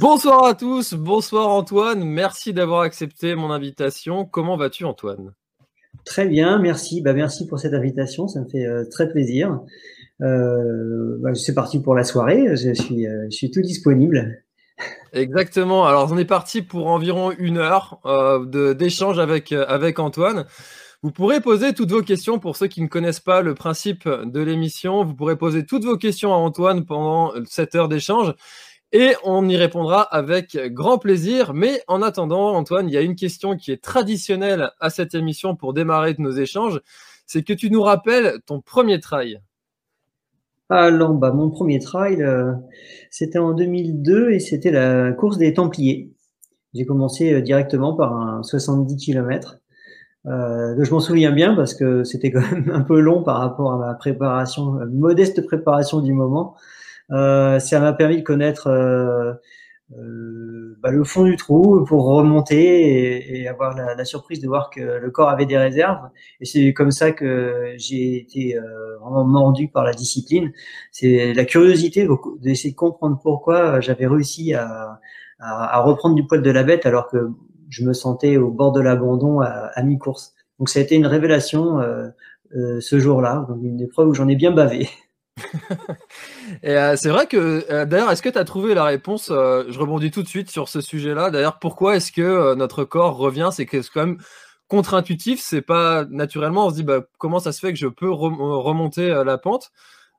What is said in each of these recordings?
Bonsoir à tous, bonsoir Antoine, merci d'avoir accepté mon invitation. Comment vas-tu Antoine? Très bien, merci. Bah, merci pour cette invitation, ça me fait euh, très plaisir. Euh, bah, c'est parti pour la soirée, je suis, euh, je suis tout disponible. Exactement, alors on est parti pour environ une heure d'échange avec, avec Antoine. Vous pourrez poser toutes vos questions pour ceux qui ne connaissent pas le principe de l'émission. Vous pourrez poser toutes vos questions à Antoine pendant cette heure d'échange et on y répondra avec grand plaisir. Mais en attendant, Antoine, il y a une question qui est traditionnelle à cette émission pour démarrer nos échanges. C'est que tu nous rappelles ton premier trail. Alors, bah, mon premier trail, euh, c'était en 2002 et c'était la course des Templiers. J'ai commencé euh, directement par un 70 km. Euh, je m'en souviens bien parce que c'était quand même un peu long par rapport à ma préparation, modeste préparation du moment. Euh, ça m'a permis de connaître euh, euh, bah, le fond du trou pour remonter et, avoir la, surprise de voir que le corps avait des réserves. Et c'est comme ça que j'ai été vraiment mordu par la discipline. C'est la curiosité d'essayer de comprendre pourquoi j'avais réussi à, reprendre du poil de la bête alors que je me sentais au bord de l'abandon à, mi-course. Donc ça a été une révélation euh, ce jour-là, une épreuve où j'en ai bien bavé. Et euh, c'est vrai que, euh, d'ailleurs, est-ce que tu as trouvé la réponse euh, Je rebondis tout de suite sur ce sujet-là. D'ailleurs, pourquoi est-ce que notre corps revient? C'est que c'est quand même contre-intuitif. C'est pas naturellement, on se dit bah, comment ça se fait que je peux rem- remonter la pente?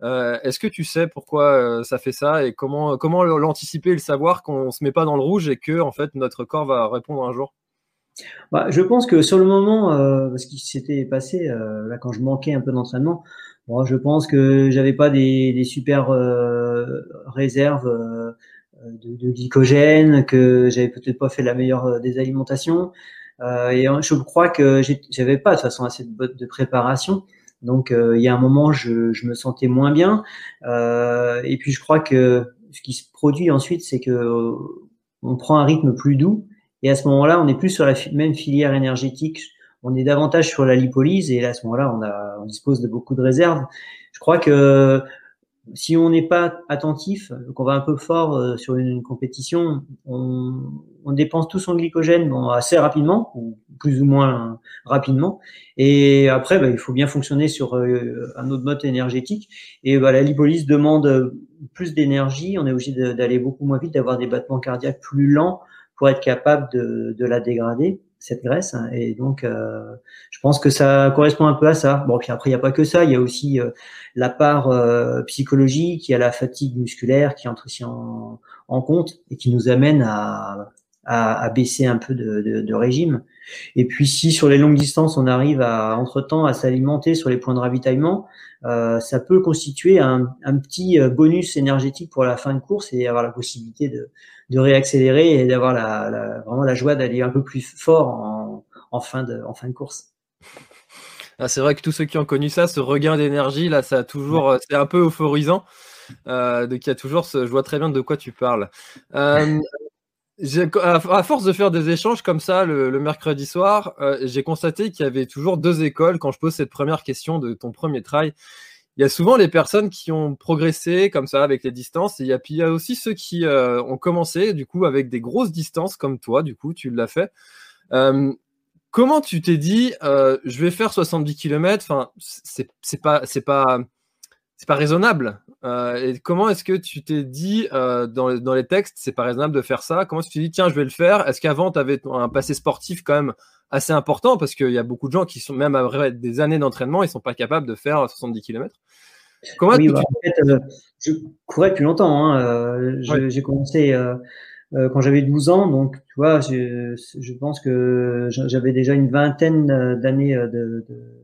Est-ce que tu sais pourquoi ça fait ça et comment, comment l'anticiper et le savoir qu'on se met pas dans le rouge et que en fait notre corps va répondre un jour? Bah, je pense que sur le moment, euh, ce qui s'était passé là quand je manquais un peu d'entraînement, bon, je pense que j'avais pas des, des super euh, réserves euh, de, de glycogène, que j'avais peut-être pas fait la meilleure euh, des alimentations. Euh, et je crois que j'avais pas de toute façon assez de, bo- de préparation. Donc euh, il y a un moment, je, je me sentais moins bien. Euh, et puis je crois que ce qui se produit ensuite, c'est que on prend un rythme plus doux. Et à ce moment-là, on n'est plus sur la même filière énergétique. On est davantage sur la lipolyse et à ce moment-là, on, on dispose de beaucoup de réserves. Je crois que si on n'est pas attentif, qu'on va un peu fort euh, sur une, compétition, on, dépense tout son glycogène assez rapidement, ou plus ou moins rapidement. Et après, bah, il faut bien fonctionner sur euh, un autre mode énergétique. Et bah, la lipolyse demande plus d'énergie. On est obligé d'aller beaucoup moins vite, d'avoir des battements cardiaques plus lents pour être capable de, de la dégrader cette graisse. Hein, et donc, euh, je pense que ça correspond un peu à ça. Bon, puis après, il n'y a pas que ça. Il y a aussi euh, la part euh, psychologique, il y a la fatigue musculaire qui entre aussi en, en compte et qui nous amène à, à, à baisser un peu de, de, de, régime. Et puis, si sur les longues distances, on arrive à entre-temps à s'alimenter sur les points de ravitaillement, euh, ça peut constituer un, un, petit bonus énergétique pour la fin de course et avoir la possibilité de, de réaccélérer et d'avoir la, la, vraiment la joie d'aller un peu plus fort en, en, fin, de, en fin de course. Ah, c'est vrai que tous ceux qui ont connu ça, ce regain d'énergie, là, ça a toujours, c'est un peu euphorisant. Euh, donc il y a toujours ce, je vois très bien de quoi tu parles. Euh, à force de faire des échanges comme ça le, le mercredi soir, euh, j'ai constaté qu'il y avait toujours deux écoles quand je pose cette première question de ton premier trail il y a souvent les personnes qui ont progressé comme ça avec les distances, et il y a, aussi ceux qui euh, ont commencé du coup avec des grosses distances comme toi, du coup tu l'as fait. Euh, comment tu t'es dit, euh, je vais faire 70 km Enfin, c'est pas, c'est pas, c'est pas raisonnable? Et comment est-ce que tu t'es dit dans, dans, les textes, c'est pas raisonnable de faire ça? Comment est-ce que tu t'es dit, tiens, je vais le faire? Est-ce qu'avant tu avais un passé sportif quand même assez important? Parce qu'il y a beaucoup de gens qui sont même après des années d'entraînement, ils sont pas capables de faire 70 km. Comment oui, bah, en fait, euh, je courais depuis longtemps. Hein, euh, j'ai commencé euh, quand j'avais 12 ans, donc tu vois, je, je pense que j'avais déjà une vingtaine d'années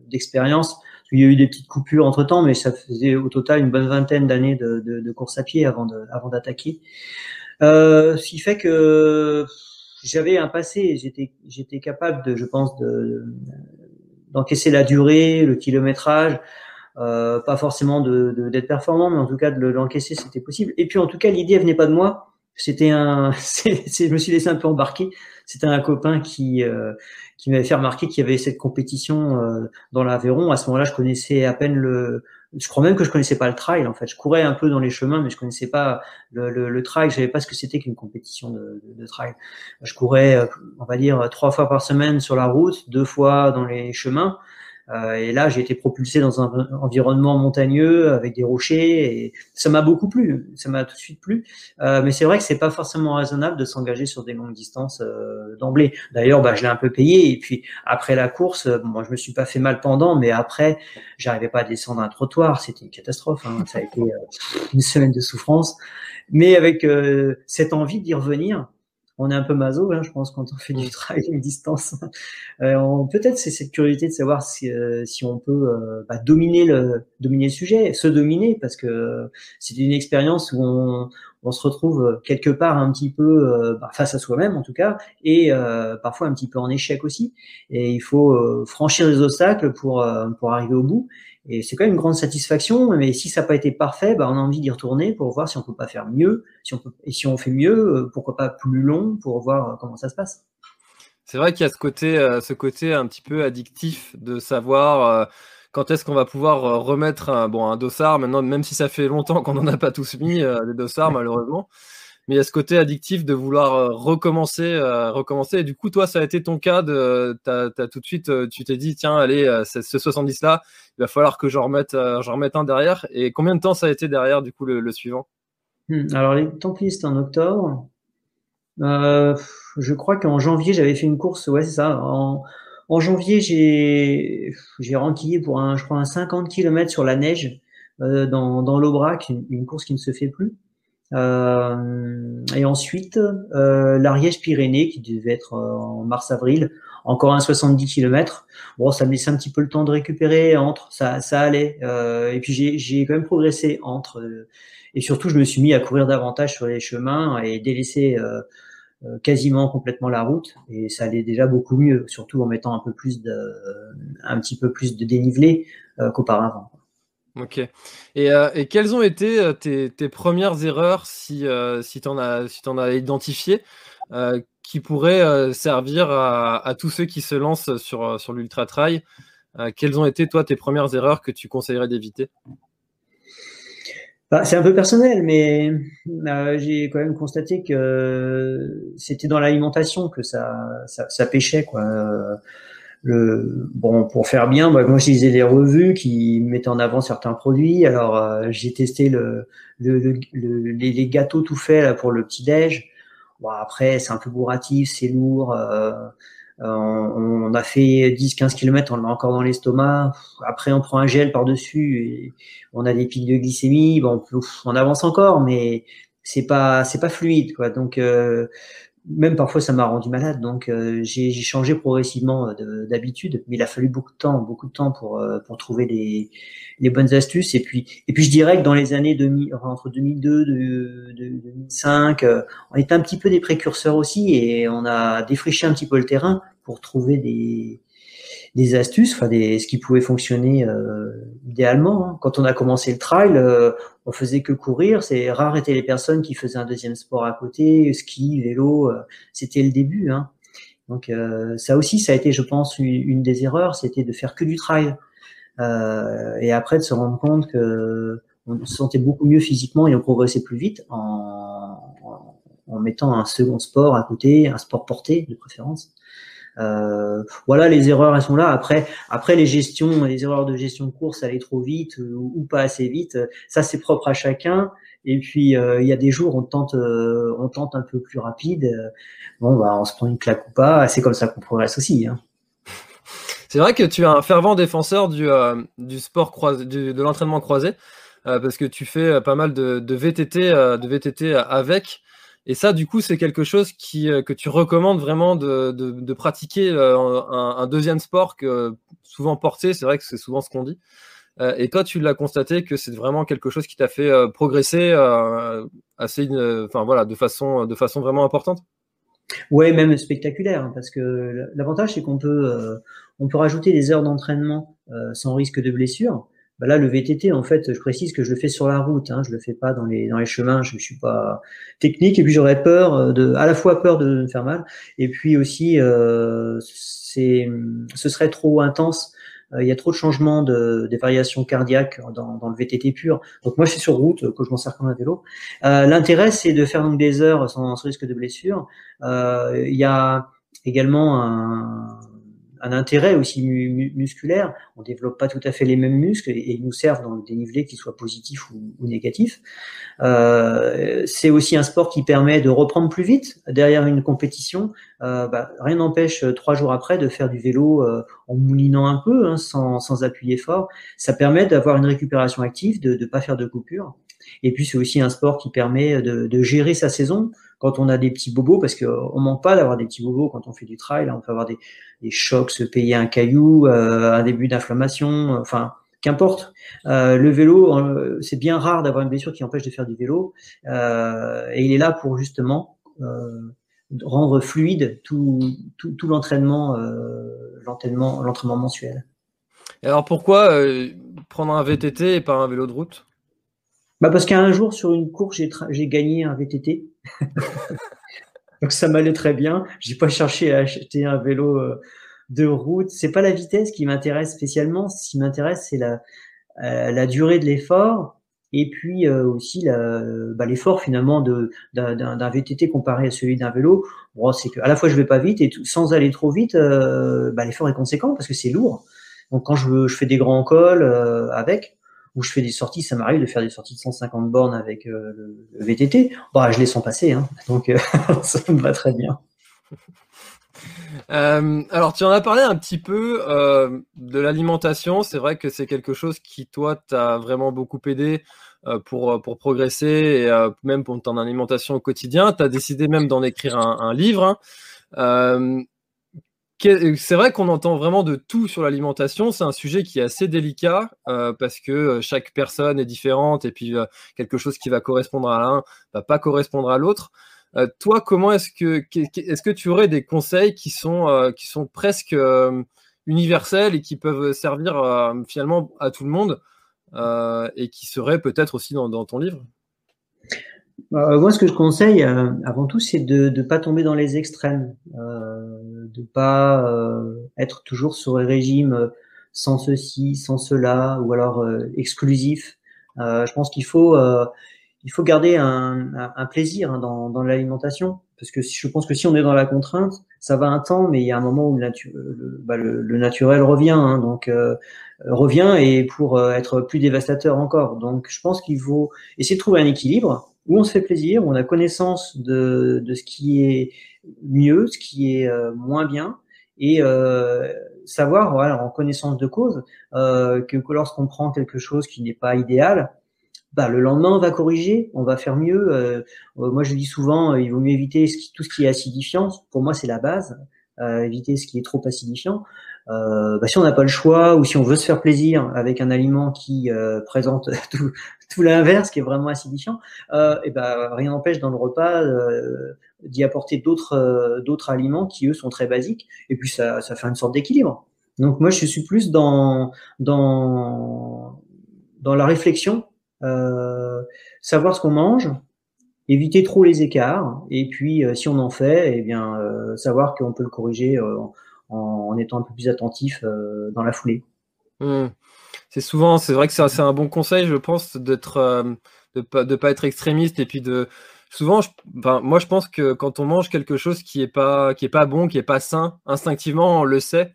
d'expérience. Il y a eu des petites coupures entre temps, mais ça faisait au total une bonne vingtaine d'années de, de, course à pied avant d'attaquer. Euh, ce qui fait que j'avais un passé, j'étais j'étais capable de, je pense, de d'encaisser la durée, le kilométrage, euh, pas forcément de d'être performant, mais en tout cas de l'encaisser, c'était possible. Et puis en tout cas, l'idée venait pas de moi. C'était un, je me suis laissé un peu embarquer. C'était un copain qui euh, qui m'avait fait remarquer qu'il y avait cette compétition euh, dans l'Aveyron. À ce moment-là, je connaissais à peine le, je crois même que je connaissais pas le trail en fait. Je courais un peu dans les chemins, mais je connaissais pas le, le, le trail. Je savais pas ce que c'était qu'une compétition de, de, de, trail. Je courais, euh, on va dire, trois fois par semaine sur la route, deux fois dans les chemins. Euh, et là, j'ai été propulsé dans un environnement montagneux avec des rochers et ça m'a beaucoup plu. Ça m'a tout de suite plu. Euh, mais c'est vrai que c'est pas forcément raisonnable de s'engager sur des longues distances euh, d'emblée. D'ailleurs, bah, je l'ai un peu payé et puis après la course, moi, je me suis pas fait mal pendant, mais après, j'arrivais pas à descendre un trottoir. C'était une catastrophe. Hein. Ça a été une semaine de souffrance. Mais avec cette envie d'y revenir, on est un peu maso, hein, je pense, quand on fait du travail à distance. Euh, Peut-être c'est cette curiosité de savoir si, euh, si on peut euh, bah, dominer le dominer le sujet, se dominer, parce que c'est une expérience où on, on, se retrouve quelque part un petit peu euh, bah, face à soi-même en tout cas, et parfois un petit peu en échec aussi. Et il faut franchir les obstacles pour pour arriver au bout. Et c'est quand même une grande satisfaction, mais si ça n'a pas été parfait, bah, on a envie d'y retourner pour voir si on peut pas faire mieux. Si on peut, et si on fait mieux, euh, pourquoi pas plus long pour voir euh, comment ça se passe. C'est vrai qu'il y a ce côté, euh, ce côté un petit peu addictif de savoir quand est-ce qu'on va pouvoir remettre un, bon, un dossard. Maintenant, même si ça fait longtemps qu'on n'en a pas tous mis, des dossards, malheureusement mais il y a ce côté addictif de vouloir euh, recommencer, euh, recommencer. Et du coup, toi, ça a été ton cas. De, as, as tout de suite, euh, tu t'es dit, tiens, allez, ce 70 là, il va falloir que j'en remette, j'en remette un derrière. Et combien de temps ça a été derrière, du coup, le, suivant? Hmm, Alors, les Templiers, c'était en octobre. je crois qu'en janvier, j'avais fait une course. Ouais, c'est ça. En, en janvier, j'ai j'ai renquillé pour un, je crois, un 50 km sur la neige dans, dans l'Aubrac, une, course qui ne se fait plus. Euh, et ensuite, euh, l'Ariège-Pyrénées, qui devait être euh, en mars-avril, encore un 70 km. Bon, ça me laissait un petit peu le temps de récupérer entre, ça, ça allait. Et puis j'ai quand même progressé entre. et surtout, je me suis mis à courir davantage sur les chemins et délaisser euh, quasiment complètement la route. Et ça allait déjà beaucoup mieux, surtout en mettant un peu plus de, un petit peu plus de dénivelé qu'auparavant. Ok. Et, euh, et, quelles ont été euh, tes, premières erreurs si, euh, si tu en, as, si en as identifié qui pourrait servir à, tous ceux qui se lancent sur, sur l'ultra trail Quelles ont été, toi, tes premières erreurs que tu conseillerais d'éviter? Bah, c'est un peu personnel, mais j'ai quand même constaté que c'était dans l'alimentation que ça, ça, ça, pêchait. Quoi le bon pour faire bien moi je lisais des revues qui mettaient en avant certains produits alors euh, j'ai testé le, le, le, les, gâteaux tout faits là pour le petit déj bon après c'est un peu bourratif c'est lourd euh, euh on, on, a fait 10-15 km, on l'a encore dans l'estomac. Après, on prend un gel par-dessus et on a des pics de glycémie. Bon, on avance encore, mais c'est pas c'est pas fluide, quoi. Donc, euh, même parfois ça m'a rendu malade, donc euh, j'ai changé progressivement euh, d'habitude, mais il a fallu beaucoup de temps, beaucoup de temps pour euh, pour trouver les, bonnes astuces. Et puis et puis je dirais que dans les années 2000, entre 2002 de, 2005, on était un petit peu des précurseurs aussi et on a défriché un petit peu le terrain pour trouver des des astuces, enfin des, ce qui pouvait fonctionner euh, idéalement. Hein. Quand on a commencé le trail, euh, on faisait que courir. C'est rare étaient les personnes qui faisaient un deuxième sport à côté, ski, vélo. Euh, c'était le début. Hein. Donc euh, ça aussi, ça a été, je pense, une, des erreurs, c'était de faire que du trail. et après de se rendre compte que on se sentait beaucoup mieux physiquement et on progressait plus vite en, en mettant un second sport à côté, un sport porté de préférence. Euh, voilà, les erreurs, elles sont là. Après, après les gestions, les erreurs de gestion de course, aller trop vite euh, ou, pas assez vite, ça c'est propre à chacun. Et puis euh, il y a des jours on tente, on tente un peu plus rapide. Bon, bah, on se prend une claque ou pas. C'est comme ça qu'on progresse aussi. Hein. C'est vrai que tu es un fervent défenseur du, du sport croisé, de l'entraînement croisé, parce que tu fais pas mal de, VTT, de VTT avec. Et ça, du coup, c'est quelque chose qui, euh, que tu recommandes vraiment de, de, pratiquer euh, un, deuxième sport que souvent porté, c'est vrai que c'est souvent ce qu'on dit. Euh, et toi, tu l'as constaté que c'est vraiment quelque chose qui t'a fait progresser assez, enfin voilà, de façon, de façon vraiment importante? Ouais, même spectaculaire, hein, parce que l'avantage c'est qu'on peut, peut rajouter des heures d'entraînement sans risque de blessure. Bah là, le VTT, en fait, je précise que je le fais sur la route, hein, je le fais pas dans les dans les chemins, je ne suis pas technique, et puis j'aurais peur euh, de, à la fois peur de me faire mal, et puis aussi, euh, c'est, ce serait trop intense. Euh, il y a trop de changements de des variations cardiaques dans, dans le VTT pur. Donc moi, je suis sur route, que je m'en sers comme un vélo. Euh, L'intérêt, c'est de faire donc des heures sans, risque de blessure. Euh, il y a également un un intérêt aussi musculaire. On développe pas tout à fait les mêmes muscles et, ils nous servent dans le dénivelé, qu'ils soient positifs ou, ou négatifs. Euh, c'est aussi un sport qui permet de reprendre plus vite derrière une compétition. Euh, bah, rien n'empêche euh, trois jours après de faire du vélo euh, en moulinant un peu, hein, sans, sans appuyer fort. Ça permet d'avoir une récupération active, de ne pas faire de coupure. Et puis c'est aussi un sport qui permet de, de gérer sa saison quand on a des petits bobos, parce qu'on manque pas d'avoir des petits bobos quand on fait du trail. Hein. on peut avoir des, des, chocs, se payer un caillou, euh, un début d'inflammation, enfin qu'importe. Euh, le vélo, euh, c'est bien rare d'avoir une blessure qui empêche de faire du vélo, euh, et il est là pour justement euh, rendre fluide tout, tout, tout l'entraînement, l'entraînement, l'entraînement mensuel. Alors pourquoi prendre un VTT et pas un vélo de route? Bah parce qu'un jour sur une course, j'ai gagné un VTT. Donc ça m'allait très bien. J'ai pas cherché à acheter un vélo euh, de route. C'est pas la vitesse qui m'intéresse spécialement. Ce qui m'intéresse, c'est la, euh, durée de l'effort et puis euh, aussi bah, l'effort finalement d'un VTT comparé à celui d'un vélo. Bon, c'est que à la fois je vais pas vite et sans aller trop vite, bah, l'effort est conséquent parce que c'est lourd. Donc quand je, je fais des grands cols avec, où je fais des sorties, ça m'arrive de faire des sorties de 150 bornes avec euh, le, VTT. Bah, je les sens passer, hein. donc euh, ça me va très bien. Euh, alors, tu en as parlé un petit peu de l'alimentation. C'est vrai que c'est quelque chose qui, toi, t'a vraiment beaucoup aidé pour, pour progresser et même pour ton alimentation au quotidien. Tu as décidé même d'en écrire un, un livre. Hein c'est vrai qu'on entend vraiment de tout sur l'alimentation. C'est un sujet qui est assez délicat euh, parce que euh, chaque personne est différente et puis euh, quelque chose qui va correspondre à l'un va pas correspondre à l'autre. Euh, toi, comment est-ce que est-ce que tu aurais des conseils qui sont euh, qui sont presque universels et qui peuvent servir finalement à tout le monde et qui seraient peut-être aussi dans ton livre? Bah, moi, ce que je conseille, avant tout, c'est de ne pas tomber dans les extrêmes, euh, de pas être toujours sur un régime sans ceci, sans cela, ou alors exclusif. je pense qu'il faut il faut garder un, un, plaisir hein, dans, dans l'alimentation, parce que je pense que si on est dans la contrainte, ça va un temps, mais il y a un moment où le, bah, le, naturel revient, hein, donc euh, revient et pour euh, être plus dévastateur encore. Donc, je pense qu'il faut essayer de trouver un équilibre où on se fait plaisir, on a connaissance de, de ce qui est mieux, ce qui est euh, moins bien, et savoir, voilà, en connaissance de cause, que, que lorsqu'on prend quelque chose qui n'est pas idéal, bah, le lendemain, on va corriger, on va faire mieux. Euh, euh, moi, je dis souvent, euh, il vaut mieux éviter tout ce qui est acidifiant. Pour moi, c'est la base. éviter ce qui est trop acidifiant. Bah, si on n'a pas le choix ou si on veut se faire plaisir avec un aliment qui présente tout, tout l'inverse, qui est vraiment acidifiant, et ben rien n'empêche dans le repas d'y apporter d'autres d'autres aliments qui eux sont très basiques. Et puis ça, ça fait une sorte d'équilibre. Donc moi, je suis plus dans dans dans la réflexion euh, savoir ce qu'on mange, éviter trop les écarts, et puis euh, si on en fait, eh bien euh, savoir qu'on peut le corriger en, étant un peu plus attentif dans la foulée. Mmh. C'est souvent, c'est vrai que c'est un bon conseil, je pense, d'être, de pas, de pas être extrémiste et puis de, souvent, moi je pense que quand on mange quelque chose qui est pas, bon, qui est pas sain, instinctivement on le sait.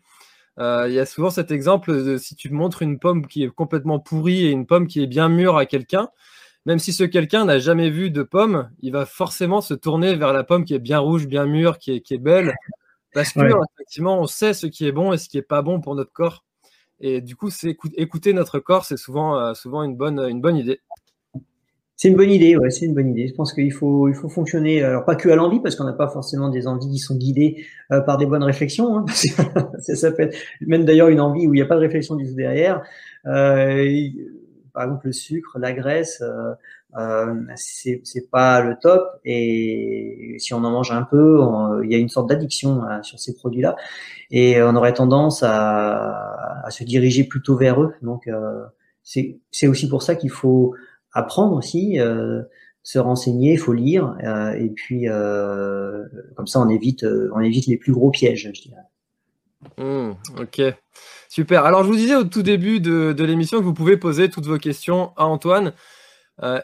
Euh, il y a souvent cet exemple de si tu montres une pomme qui est complètement pourrie et une pomme qui est bien mûre à quelqu'un, même si ce quelqu'un n'a jamais vu de pomme, il va forcément se tourner vers la pomme qui est bien rouge, bien mûre, qui est belle, parce que effectivement, on sait ce qui est bon et ce qui est pas bon pour notre corps. Et du coup, c'est écouter notre corps, c'est souvent, euh, souvent une bonne, une bonne idée. C'est une bonne idée, ouais, c'est une bonne idée. Je pense qu'il faut, il faut fonctionner, alors pas que à l'envie, parce qu'on n'a pas forcément des envies qui sont guidées euh, par des bonnes réflexions. Hein, ça, peut être même d'ailleurs une envie où il n'y a pas de réflexion du tout derrière. Euh, par exemple, le sucre, la graisse, euh, euh, c'est, pas le top. Et si on en mange un peu, il y a une sorte d'addiction hein, sur ces produits-là, et on aurait tendance à, à se diriger plutôt vers eux. Donc euh, c'est, aussi pour ça qu'il faut apprendre aussi, euh, se renseigner, il faut lire, euh, et puis euh, comme ça on évite, on évite les plus gros pièges, je dirais. Mmh, ok, super. Alors je vous disais au tout début de, l'émission que vous pouvez poser toutes vos questions à Antoine.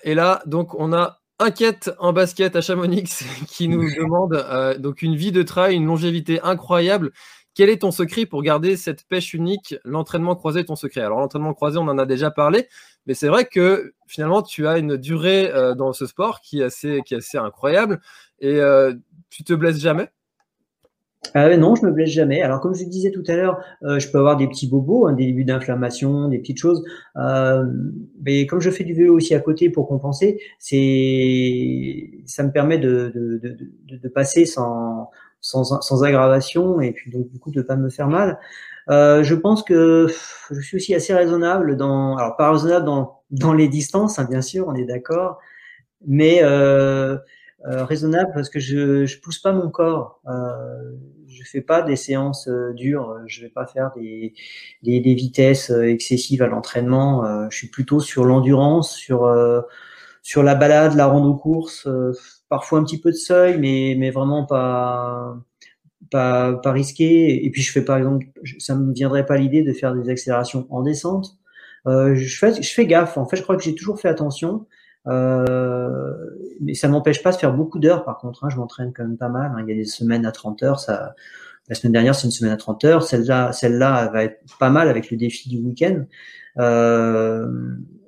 Et là, donc on a Inquiète en basket à Chamonix qui nous demande donc une vie de trail, une longévité incroyable. Quel est ton secret pour garder cette pêche unique? L'entraînement croisé, ton secret. Alors l'entraînement croisé, on en a déjà parlé, mais c'est vrai que finalement, tu as une durée euh, dans ce sport qui est assez, qui est assez incroyable et euh, tu te blesses jamais? Ah non, je me blesse jamais. Alors comme je disais tout à l'heure, euh, je peux avoir des petits bobos, hein, des débuts d'inflammation, des petites choses. mais comme je fais du vélo aussi à côté pour compenser, c'est ça me permet de, de, de, de passer sans, sans, sans aggravation et puis donc du coup de pas me faire mal. Euh, je pense que je suis aussi assez raisonnable dans, alors pas raisonnable dans, dans les distances, hein, bien sûr, on est d'accord, mais euh, euh, raisonnable parce que je je pousse pas mon corps, euh, je fais pas des séances euh, dures, je vais pas faire des des, des vitesses euh, excessives à l'entraînement, je suis plutôt sur l'endurance, sur sur la balade, la rando course, parfois un petit peu de seuil, mais mais vraiment pas pas, pas risqué. Et puis je fais par exemple, ça me viendrait pas l'idée de faire des accélérations en descente. Euh, je fais, je fais gaffe. En fait, je crois que j'ai toujours fait attention. Euh, mais ça m'empêche pas de faire beaucoup d'heures. Par contre, hein, je m'entraîne quand même pas mal. Hein. Il y a des semaines à 30 heures. Ça, la semaine dernière, c'est une semaine à 30 heures. Celle-là, celle-là va être pas mal avec le défi du week-end. Euh,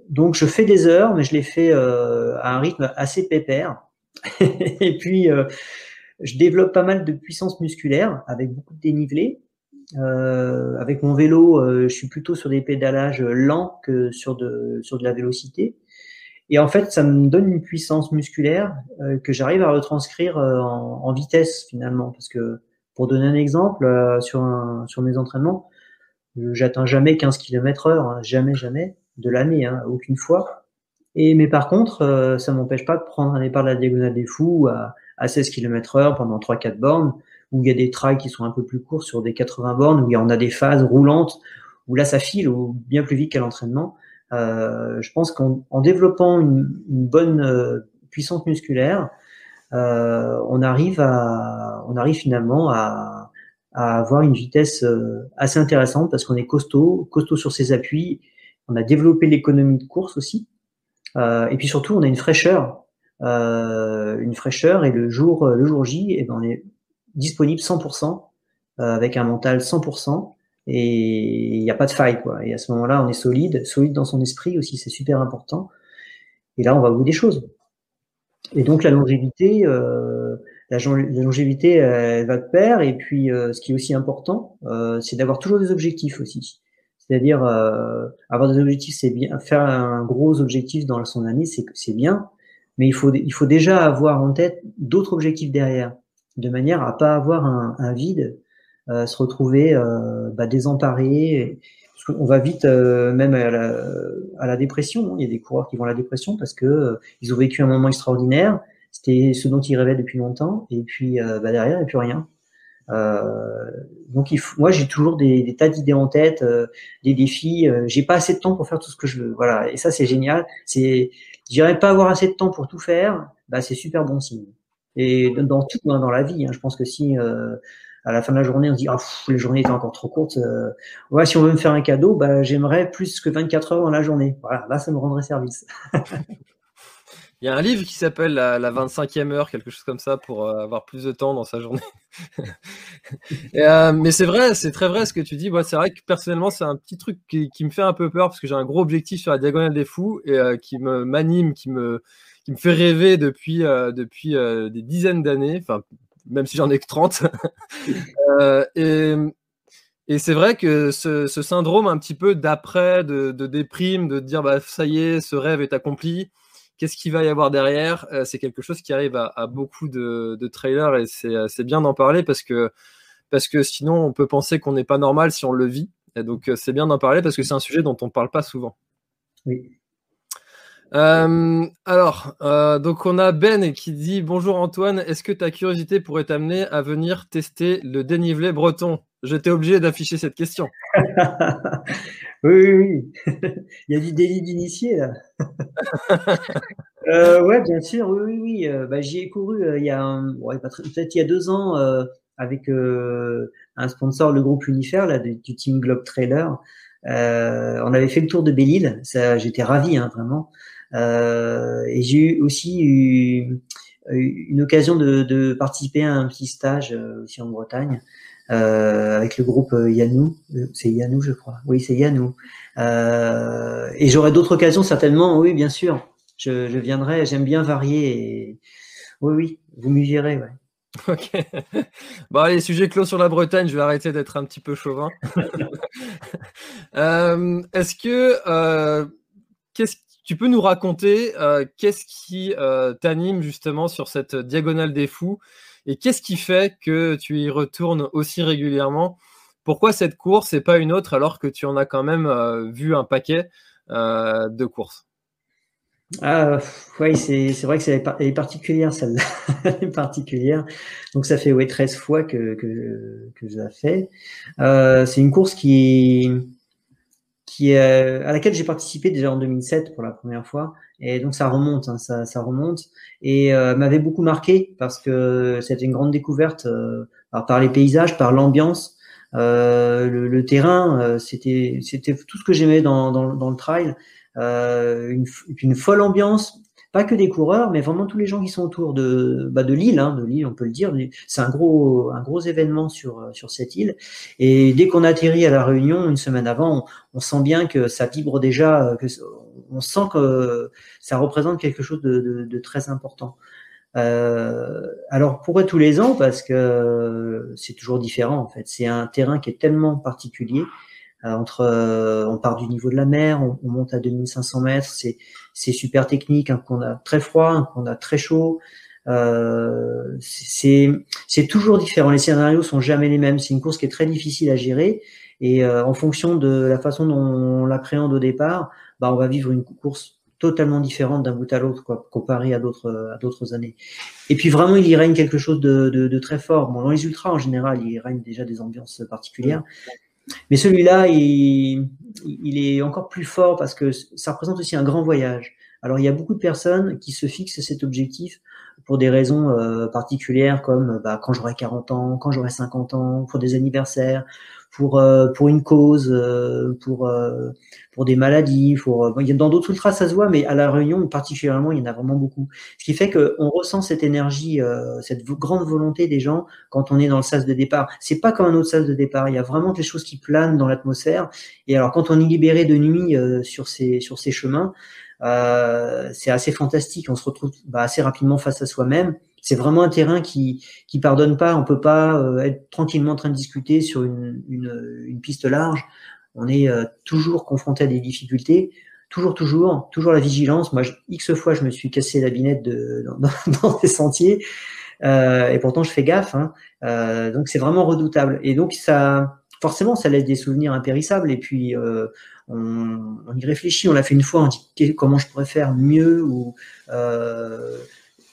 donc, je fais des heures, mais je les fais euh, à un rythme assez pépère. et puis, euh, je développe pas mal de puissance musculaire avec beaucoup de dénivelé. Euh, avec mon vélo, euh, je suis plutôt sur des pédalages lents que sur de, sur de la vélocité. Et en fait, ça me donne une puissance musculaire euh, que j'arrive à retranscrire euh, en, vitesse finalement. Parce que pour donner un exemple, euh, sur, sur mes entraînements, j'atteins jamais 15 km heure, hein, jamais, jamais, de l'année, hein, aucune fois. Et mais par contre, ça m'empêche pas de prendre un départ de la diagonale des fous à à 16 km heure pendant 3-4 bornes, où il y a des trails qui sont un peu plus courts sur des 80 bornes, où il y a des phases roulantes, où là ça file ou bien plus vite qu'à l'entraînement. Euh, je pense qu'en développant une, bonne euh, puissance musculaire, on arrive à, on arrive finalement à, avoir une vitesse assez intéressante parce qu'on est costaud, costaud sur ses appuis. On a développé l'économie de course aussi. et puis surtout, on a une fraîcheur, une fraîcheur. Et le jour, le jour J, eh ben, on est disponible 100% avec un mental 100% et il n'y a pas de faille quoi. Et à ce moment-là, on est solide, solide dans son esprit aussi, c'est super important. Et là, on va au bout des choses. Et donc la longévité, euh, la, longévité, elle va de pair. Et puis, euh, ce qui est aussi important, euh, c'est d'avoir toujours des objectifs aussi. C'est-à-dire euh, avoir des objectifs, c'est bien. Faire un gros objectif dans son année, c'est c'est bien. Mais il faut il faut déjà avoir en tête d'autres objectifs derrière, de manière à pas avoir un, un vide se retrouver euh, bah, désemparé. Parce on va vite euh, même à la, à la, dépression. Il y a des coureurs qui vont à la dépression parce que ils ont vécu un moment extraordinaire. C'était ce dont ils rêvaient depuis longtemps. Et puis bah, derrière, il n'y a plus rien. Euh, donc il faut, moi j'ai toujours des, tas d'idées en tête, euh, des défis. Euh, j'ai pas assez de temps pour faire tout ce que je veux. Voilà, et ça c'est génial. C'est, j'irais pas avoir assez de temps pour tout faire. Bah c'est super bon signe. Et dans tout, hein, dans la vie, hein, je pense que si à la fin de la journée, on se dit ah, les journées étaient encore trop courtes. Euh, ouais, si on veut me faire un cadeau, bah, j'aimerais plus que 24 heures dans la journée. Voilà, là, ça me rendrait service. Il y a un livre qui s'appelle la, 25e heure, quelque chose comme ça, pour euh, avoir plus de temps dans sa journée. Euh, mais c'est vrai, c'est très vrai ce que tu dis. Moi, c'est vrai que personnellement, c'est un petit truc qui, me fait un peu peur parce que j'ai un gros objectif sur la diagonale des fous et qui me m'anime, qui me qui me fait rêver depuis depuis des dizaines d'années, enfin même si j'en ai que 30. Euh, et, c'est vrai que ce, syndrome un petit peu d'après, de, déprime, de dire bah, ça y est, ce rêve est accompli, qu'est-ce qu'il va y avoir derrière euh, C'est quelque chose qui arrive à, beaucoup de, trailers et c'est bien d'en parler parce que, parce que sinon on peut penser qu'on n'est pas normal si on le vit. Et donc c'est bien d'en parler parce que c'est un sujet dont on ne parle pas souvent. Oui. Euh, alors, euh, donc on a Ben qui dit bonjour Antoine, est-ce que ta curiosité pourrait t'amener à venir tester le dénivelé breton? J'étais obligé d'afficher cette question. oui, oui, il y a du délit d'initié là. euh, ouais, bien sûr, oui, oui, oui. Euh, bah, j'y ai couru il y a peut-être il y a deux ans avec un sponsor, le groupe là, du, team Globe Trailer. on avait fait le tour de Belle-Île, j'étais ravi, hein, vraiment. Euh, et j'ai eu aussi eu, une occasion de, participer à un petit stage euh, aussi en Bretagne euh, avec le groupe Yanou. C'est Yanou, je crois. Oui, c'est Yanou. Euh, et j'aurai d'autres occasions certainement. Oui, bien sûr. Je, viendrai. J'aime bien varier. Oui, oui. Vous m'y verrez. Ok. Bon, allez, sujet clos sur la Bretagne. Je vais arrêter d'être un petit peu chauvin. Est-ce que qu'est-ce tu peux nous raconter euh, qu'est-ce qui euh, t'anime justement sur cette diagonale des fous et qu'est-ce qui fait que tu y retournes aussi régulièrement? Pourquoi cette course et pas une autre alors que tu en as quand même euh, vu un paquet de courses? Ah, oui, c'est, vrai que c'est est particulière celle-là, est particulière. Donc ça fait ouais 13 fois que que, que je la fais. c'est une course qui qui est, à laquelle j'ai participé déjà en 2007 pour la première fois. Et donc ça remonte, hein, ça, ça, remonte. Et euh, m'avait beaucoup marqué parce que c'était une grande découverte euh, par les paysages, par l'ambiance, euh, le, le, terrain. Euh, c'était c'était tout ce que j'aimais dans, dans, dans, le trail. Euh, une, une folle ambiance, pas que des coureurs, mais vraiment tous les gens qui sont autour de, bah de l'île, hein, de on peut le dire. C'est un gros, un gros événement sur sur cette île. Et dès qu'on atterrit à la Réunion une semaine avant, on, sent bien que ça vibre déjà, que on sent que ça représente quelque chose de très important. Euh, alors pourquoi tous les ans? Parce que c'est toujours différent en fait. C'est un terrain qui est tellement particulier. Euh, entre, euh, on part du niveau de la mer, on, on monte à 2500 mètres. C'est super technique, hein, qu'on a très froid, hein, qu'on a très chaud. Euh, c'est toujours différent. Les scénarios sont jamais les mêmes. C'est une course qui est très difficile à gérer et euh, en fonction de la façon dont on l'appréhende au départ, bah on va vivre une course totalement différente d'un bout à l'autre, quoi, comparé à d'autres années. Et puis vraiment, il y règne quelque chose de, très fort. Bon, dans les ultras en général, il règne déjà des ambiances particulières. Mais celui-là, il, est encore plus fort parce que ça représente aussi un grand voyage. Alors il y a beaucoup de personnes qui se fixent cet objectif pour des raisons euh, particulières comme bah, quand j'aurai 40 ans, quand j'aurai 50 ans, pour des anniversaires, pour euh, pour une cause, euh, pour euh, pour des maladies, pour dans d'autres ultras ça se voit, mais à la Réunion particulièrement il y en a vraiment beaucoup. Ce qui fait que on ressent cette énergie, cette grande volonté des gens quand on est dans le sas de départ. C'est pas comme un autre sas de départ. Il y a vraiment des choses qui planent dans l'atmosphère. Et alors quand on est libéré de nuit sur ces sur ces chemins, c'est assez fantastique. On se retrouve bah, assez rapidement face à soi-même c'est vraiment un terrain qui qui pardonne pas. On peut pas euh, être tranquillement en train de discuter sur une, une, une piste large. On est euh, toujours confronté à des difficultés. Toujours, toujours, toujours la vigilance. Moi, x fois, je me suis cassé la binette de, dans, dans des sentiers, euh, et pourtant, je fais gaffe. Hein. Euh, donc, c'est vraiment redoutable. Et donc, ça, forcément, ça laisse des souvenirs impérissables. Et puis, euh, on, on, y réfléchit. On l'a fait une fois. On dit comment je pourrais faire mieux ou euh,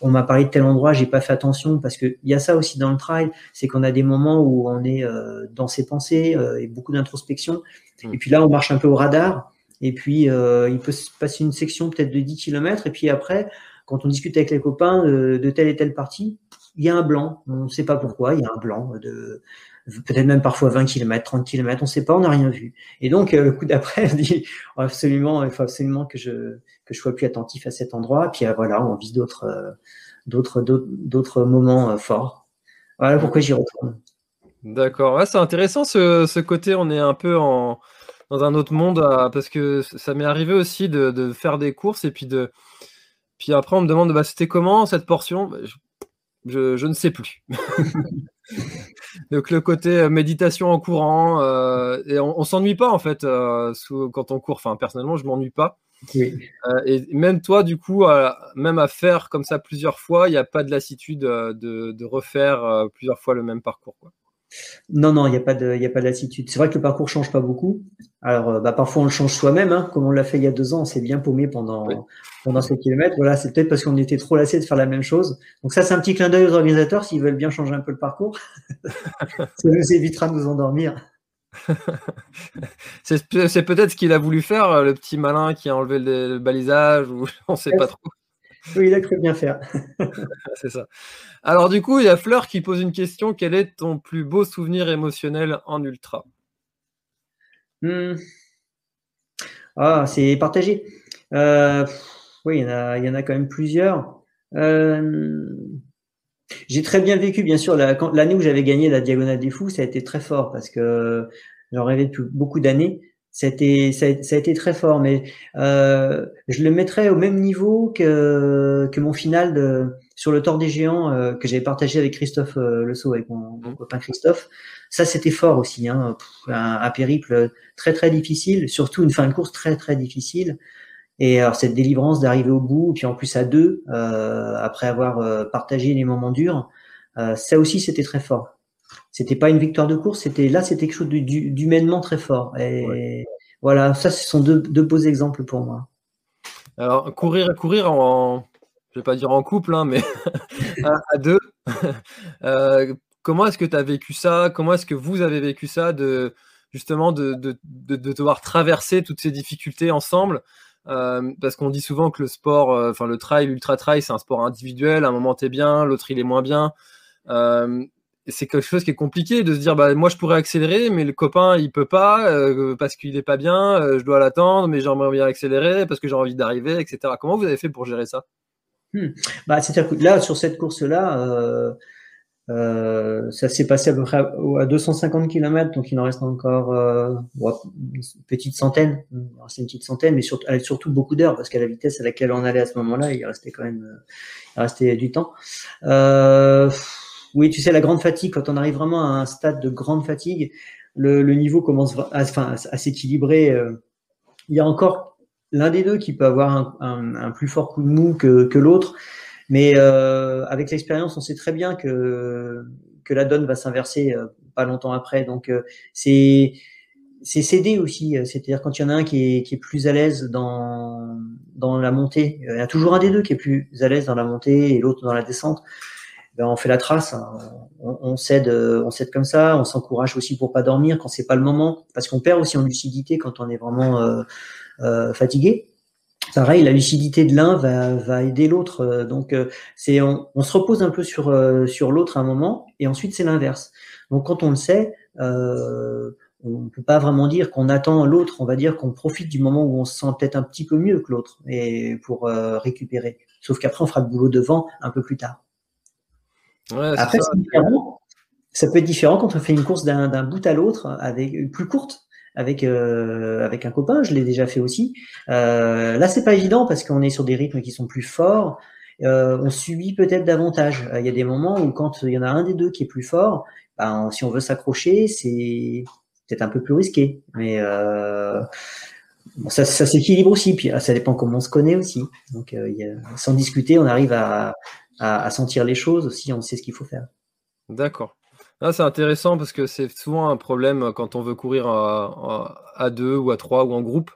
on m'a parlé de tel endroit, j'ai pas fait attention parce que il y a ça aussi dans le trail, c'est qu'on a des moments où on est euh, dans ses pensées euh, et beaucoup d'introspection. Mm. Et puis là, on marche un peu au radar. Et puis euh, il peut se passer une section peut-être de 10 km. Et puis après, quand on discute avec les copains de, telle et telle partie, il y a un blanc. On ne sait pas pourquoi. Il y a un blanc de peut-être même parfois 20 km, 30 km, on ne sait pas, on n'a rien vu. Et donc le coup d'après, on dit absolument, il faut absolument que je que je sois plus attentif à cet endroit. Puis euh, voilà, on vise d'autres, euh, d'autres, d'autres moments euh, forts. Voilà pourquoi j'y retourne. D'accord, ouais, c'est intéressant ce, ce, côté. On est un peu en, dans un autre monde parce que ça m'est arrivé aussi de, de, faire des courses et puis de puis après on me demande bah, c'était comment cette portion? Bah, je, je, ne sais plus. Donc le côté méditation en courant et on, on s'ennuie pas en fait sous, quand on court. Enfin personnellement je m'ennuie pas. Euh, et même toi, du coup, même à faire comme ça plusieurs fois, il n'y a pas de lassitude euh, de, refaire euh, plusieurs fois le même parcours. Quoi. Non, non, il n'y a pas de, il a pas de lassitude. C'est vrai que le parcours change pas beaucoup. Alors, bah, parfois on le change soi-même, hein, comme on l'a fait il y a deux ans. On s'est bien paumé pendant pendant ces kilomètres. Voilà, c'est peut-être parce qu'on était trop lassé de faire la même chose. Donc ça, c'est un petit clin d'œil aux organisateurs s'ils veulent bien changer un peu le parcours. ça nous évitera de nous endormir. c'est peut-être ce qu'il a voulu faire, euh, le petit malin qui a enlevé le, balisage, ou on ne sait pas trop. Oui, il a cru bien faire. c'est ça. Alors du coup, il y a Fleur qui pose une question. Quel est ton plus beau souvenir émotionnel en ultra? Hmm. Ah, c'est partagé. Euh, oui, il y, en a, il y en a quand même plusieurs. Euh, j'ai très bien vécu, bien sûr, l'année où j'avais gagné la Diagonale des Fous, ça a été très fort parce que j'en rêvais depuis beaucoup d'années. Ça a, été, ça, a, été très fort, mais euh, je le mettrais au même niveau que, que mon final de, sur le Tort des Géants euh, que j'avais partagé avec Christophe euh, Le Sceau, avec mon, mon, copain Christophe. Ça, c'était fort aussi, hein, un, un, périple très très difficile, surtout une fin de course très très difficile. Et alors cette délivrance d'arriver au bout, puis en plus à deux, euh, après avoir partagé les moments durs, euh, ça aussi c'était très fort. C'était pas une victoire de course, c'était là c'était quelque chose d'humainement très fort. Et voilà, ça ce sont deux, beaux exemples pour moi. Alors courir, courir en, je vais pas dire en couple, hein, mais à, deux. comment est-ce que tu as vécu ça? Comment est-ce que vous avez vécu ça de justement de, de, de, de devoir traverser toutes ces difficultés ensemble? Euh, parce qu'on dit souvent que le sport, euh, enfin le trail, l'ultra trail, c'est un sport individuel. À un moment t'es bien, l'autre il est moins bien. Euh, c'est quelque chose qui est compliqué de se dire bah moi je pourrais accélérer mais le copain il peut pas euh, parce qu'il est pas bien je dois l'attendre mais j'aimerais bien accélérer parce que j'ai envie d'arriver etc comment vous avez fait pour gérer ça? Hmm. bah c'est à là sur cette course là euh, ça s'est passé à peu près à, 250 km, donc il en reste encore euh, une petite centaine, c'est une petite centaine, mais surtout, surtout beaucoup d'heures, parce qu'à la vitesse à laquelle on allait à ce moment-là, il restait quand même il restait du temps. Euh, oui, tu sais, la grande fatigue, quand on arrive vraiment à un stade de grande fatigue, le, le niveau commence à, à s'équilibrer. Euh, il y a encore l'un des deux qui peut avoir un, un, plus fort coup de mou que, que l'autre. Mais euh, avec l'expérience, on sait très bien que que la donne va s'inverser euh, pas longtemps après. Donc euh, c'est c'est céder aussi, c'est-à-dire quand il y en a un qui est, qui est plus à l'aise dans, dans la montée, il y a toujours un des deux qui est plus à l'aise dans la montée et l'autre dans la descente, ben on fait la trace, hein. on, cède, on cède comme ça, on s'encourage aussi pour pas dormir quand c'est pas le moment, parce qu'on perd aussi en lucidité quand on est vraiment euh, euh, fatigué. pareil, la lucidité de l'un va, va aider l'autre. Donc, c'est on, se repose un peu sur, l'autre un moment, et ensuite c'est l'inverse. Donc, quand on le sait, euh, on ne peut pas vraiment dire qu'on attend l'autre, on va dire qu'on profite du moment où on se sent peut-être un petit peu mieux que l'autre et pour euh, récupérer. Sauf qu'après, on fera le boulot devant un peu plus tard. Après, ça. ça. peut être différent quand on fait une course d'un bout à l'autre, avec plus courte, avec euh, avec un copain. Je l'ai déjà fait aussi. Euh, là, c'est pas évident parce qu'on est sur des rythmes qui sont plus forts. Euh, on subit peut-être davantage. Il y a des moments où quand il y en a un des deux qui est plus fort, ben, si on veut s'accrocher, c'est peut-être un peu plus risqué. Mais euh, ça, s'équilibre aussi. Puis ça dépend comment on se connaît aussi. Donc, euh, sans discuter, on arrive à, sentir les choses aussi. On sait ce qu'il faut faire. D'accord. Ah, c'est intéressant parce que c'est souvent un problème quand on veut courir à, deux ou à trois ou en groupe.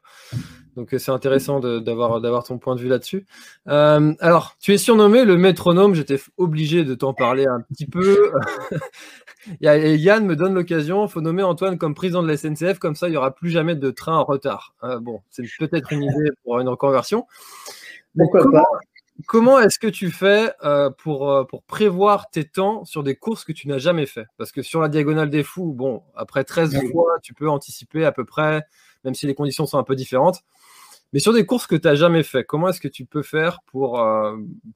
Donc c'est intéressant d'avoir ton point de vue là-dessus. Euh, alors, tu es surnommé le métronome. J'étais obligé de t'en parler un petit peu. Yann me donne l'occasion, il faut nommer Antoine comme président de la SNCF, comme ça il n'y aura plus jamais de train en retard. Euh, bon, c'est peut-être une idée pour une reconversion. comment, est-ce que tu fais euh, pour, euh, pour prévoir tes temps sur des courses que tu n'as jamais fait? Parce que sur la diagonale des fous, bon, après 13 fois, tu peux anticiper à peu près, même si les conditions sont un peu différentes. Mais sur des courses que tu n'as jamais fait, comment est-ce que tu peux faire pour,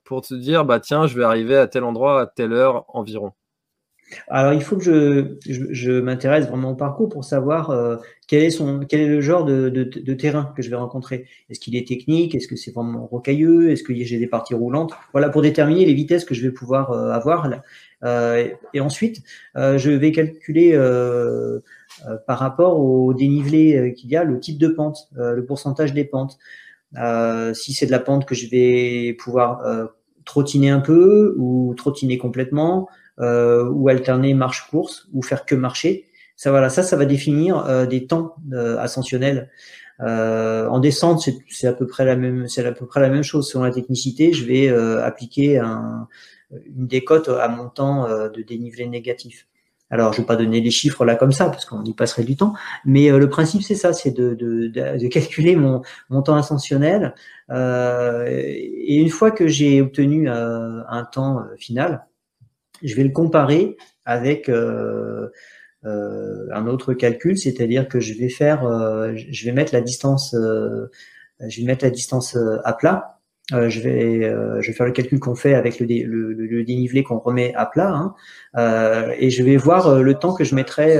pour te dire, bah tiens, je vais arriver à tel endroit à telle heure environ? Alors, il faut que je, je, m'intéresse vraiment au parcours pour savoir euh, quel, est son, quel est le genre de, de, de terrain que je vais rencontrer. Est-ce qu'il est technique? Est-ce que c'est vraiment rocailleux? Est-ce que j'ai des parties roulantes? Voilà, pour déterminer les vitesses que je vais pouvoir euh, avoir. Euh, et ensuite, euh, je vais calculer par rapport au dénivelé qu'il y a, le type de pente, le pourcentage des pentes. si c'est de la pente que je vais pouvoir trottiner un peu ou trottiner complètement, euh, ou alterner marche-course ou faire que marcher. Ça, voilà, ça, ça va définir euh, des temps euh, ascensionnels. en descente, c'est à peu près la même, c'est à peu près la même chose selon la technicité. Je vais appliquer un, une décote à mon temps de dénivelé négatif. Alors, je vais pas donner les chiffres là comme ça parce qu'on y passerait du temps, mais le principe c'est ça, c'est de, de, de, calculer mon, mon temps ascensionnel. Euh, et une fois que j'ai obtenu un temps final, je vais le comparer avec euh, euh, un autre calcul, c'est-à-dire que je vais faire, euh, je vais mettre la distance, je vais mettre la distance à plat. je vais, je vais faire le calcul qu'on fait avec le, le, dénivelé qu'on remet à plat, hein, et je vais voir le temps que je mettrai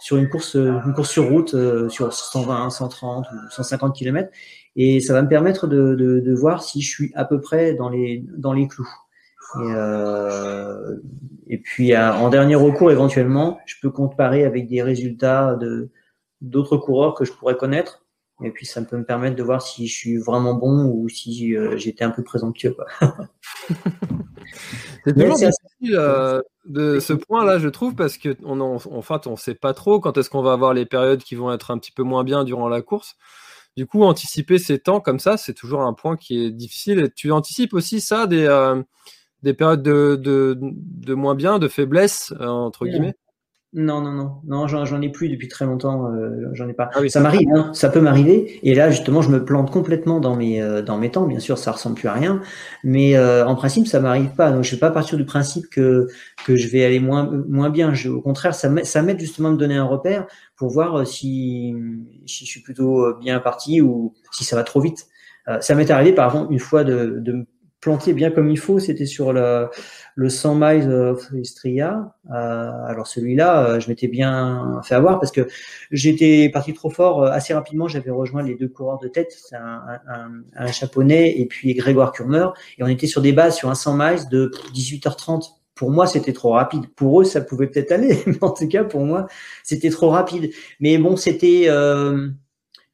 sur une course, une course sur route sur 120, 130 ou 150 km, et ça va me permettre de, de, de voir si je suis à peu près dans les dans les clous. Et, euh, et puis en dernier recours, éventuellement, je peux comparer avec des résultats de d'autres coureurs que je pourrais connaître. Et puis ça peut me permettre de voir si je suis vraiment bon ou si euh, j'étais un peu présomptueux. c'est toujours difficile euh, de ce point-là, je trouve, parce que on en, en fait, on ne sait pas trop quand est-ce qu'on va avoir les périodes qui vont être un petit peu moins bien durant la course. Du coup, anticiper ces temps comme ça, c'est toujours un point qui est difficile. Et tu anticipes aussi ça des, euh, des périodes de, de, de, moins bien, de faiblesse, euh, entre guillemets? Non, non, non, non, j'en ai plus depuis très longtemps. Euh, j'en ai pas. Ah ça m'arrive, hein, ça peut m'arriver. Et là, justement, je me plante complètement dans mes euh, dans mes temps. Bien sûr, ça ressemble plus à rien, mais en principe, ça m'arrive pas. Donc, je vais pas partir du principe que que je vais aller moins moins bien. Je, au contraire, ça m'aide justement à me donner un repère pour voir si si je suis plutôt bien parti ou si ça va trop vite. ça m'est arrivé, par exemple, une fois de, de planté bien comme il faut, c'était sur le, le 100 miles of Istria. Euh, alors celui-là, euh, je m'étais bien fait avoir parce que j'étais parti trop fort euh, assez rapidement. J'avais rejoint les deux coureurs de tête, un, un, un, japonais et puis Grégoire Kurmer, et on était sur des bases sur un 100 miles de 18h30. Pour moi, c'était trop rapide. Pour eux, ça pouvait peut-être aller, mais en tout cas, pour moi, c'était trop rapide. Mais bon, c'était euh,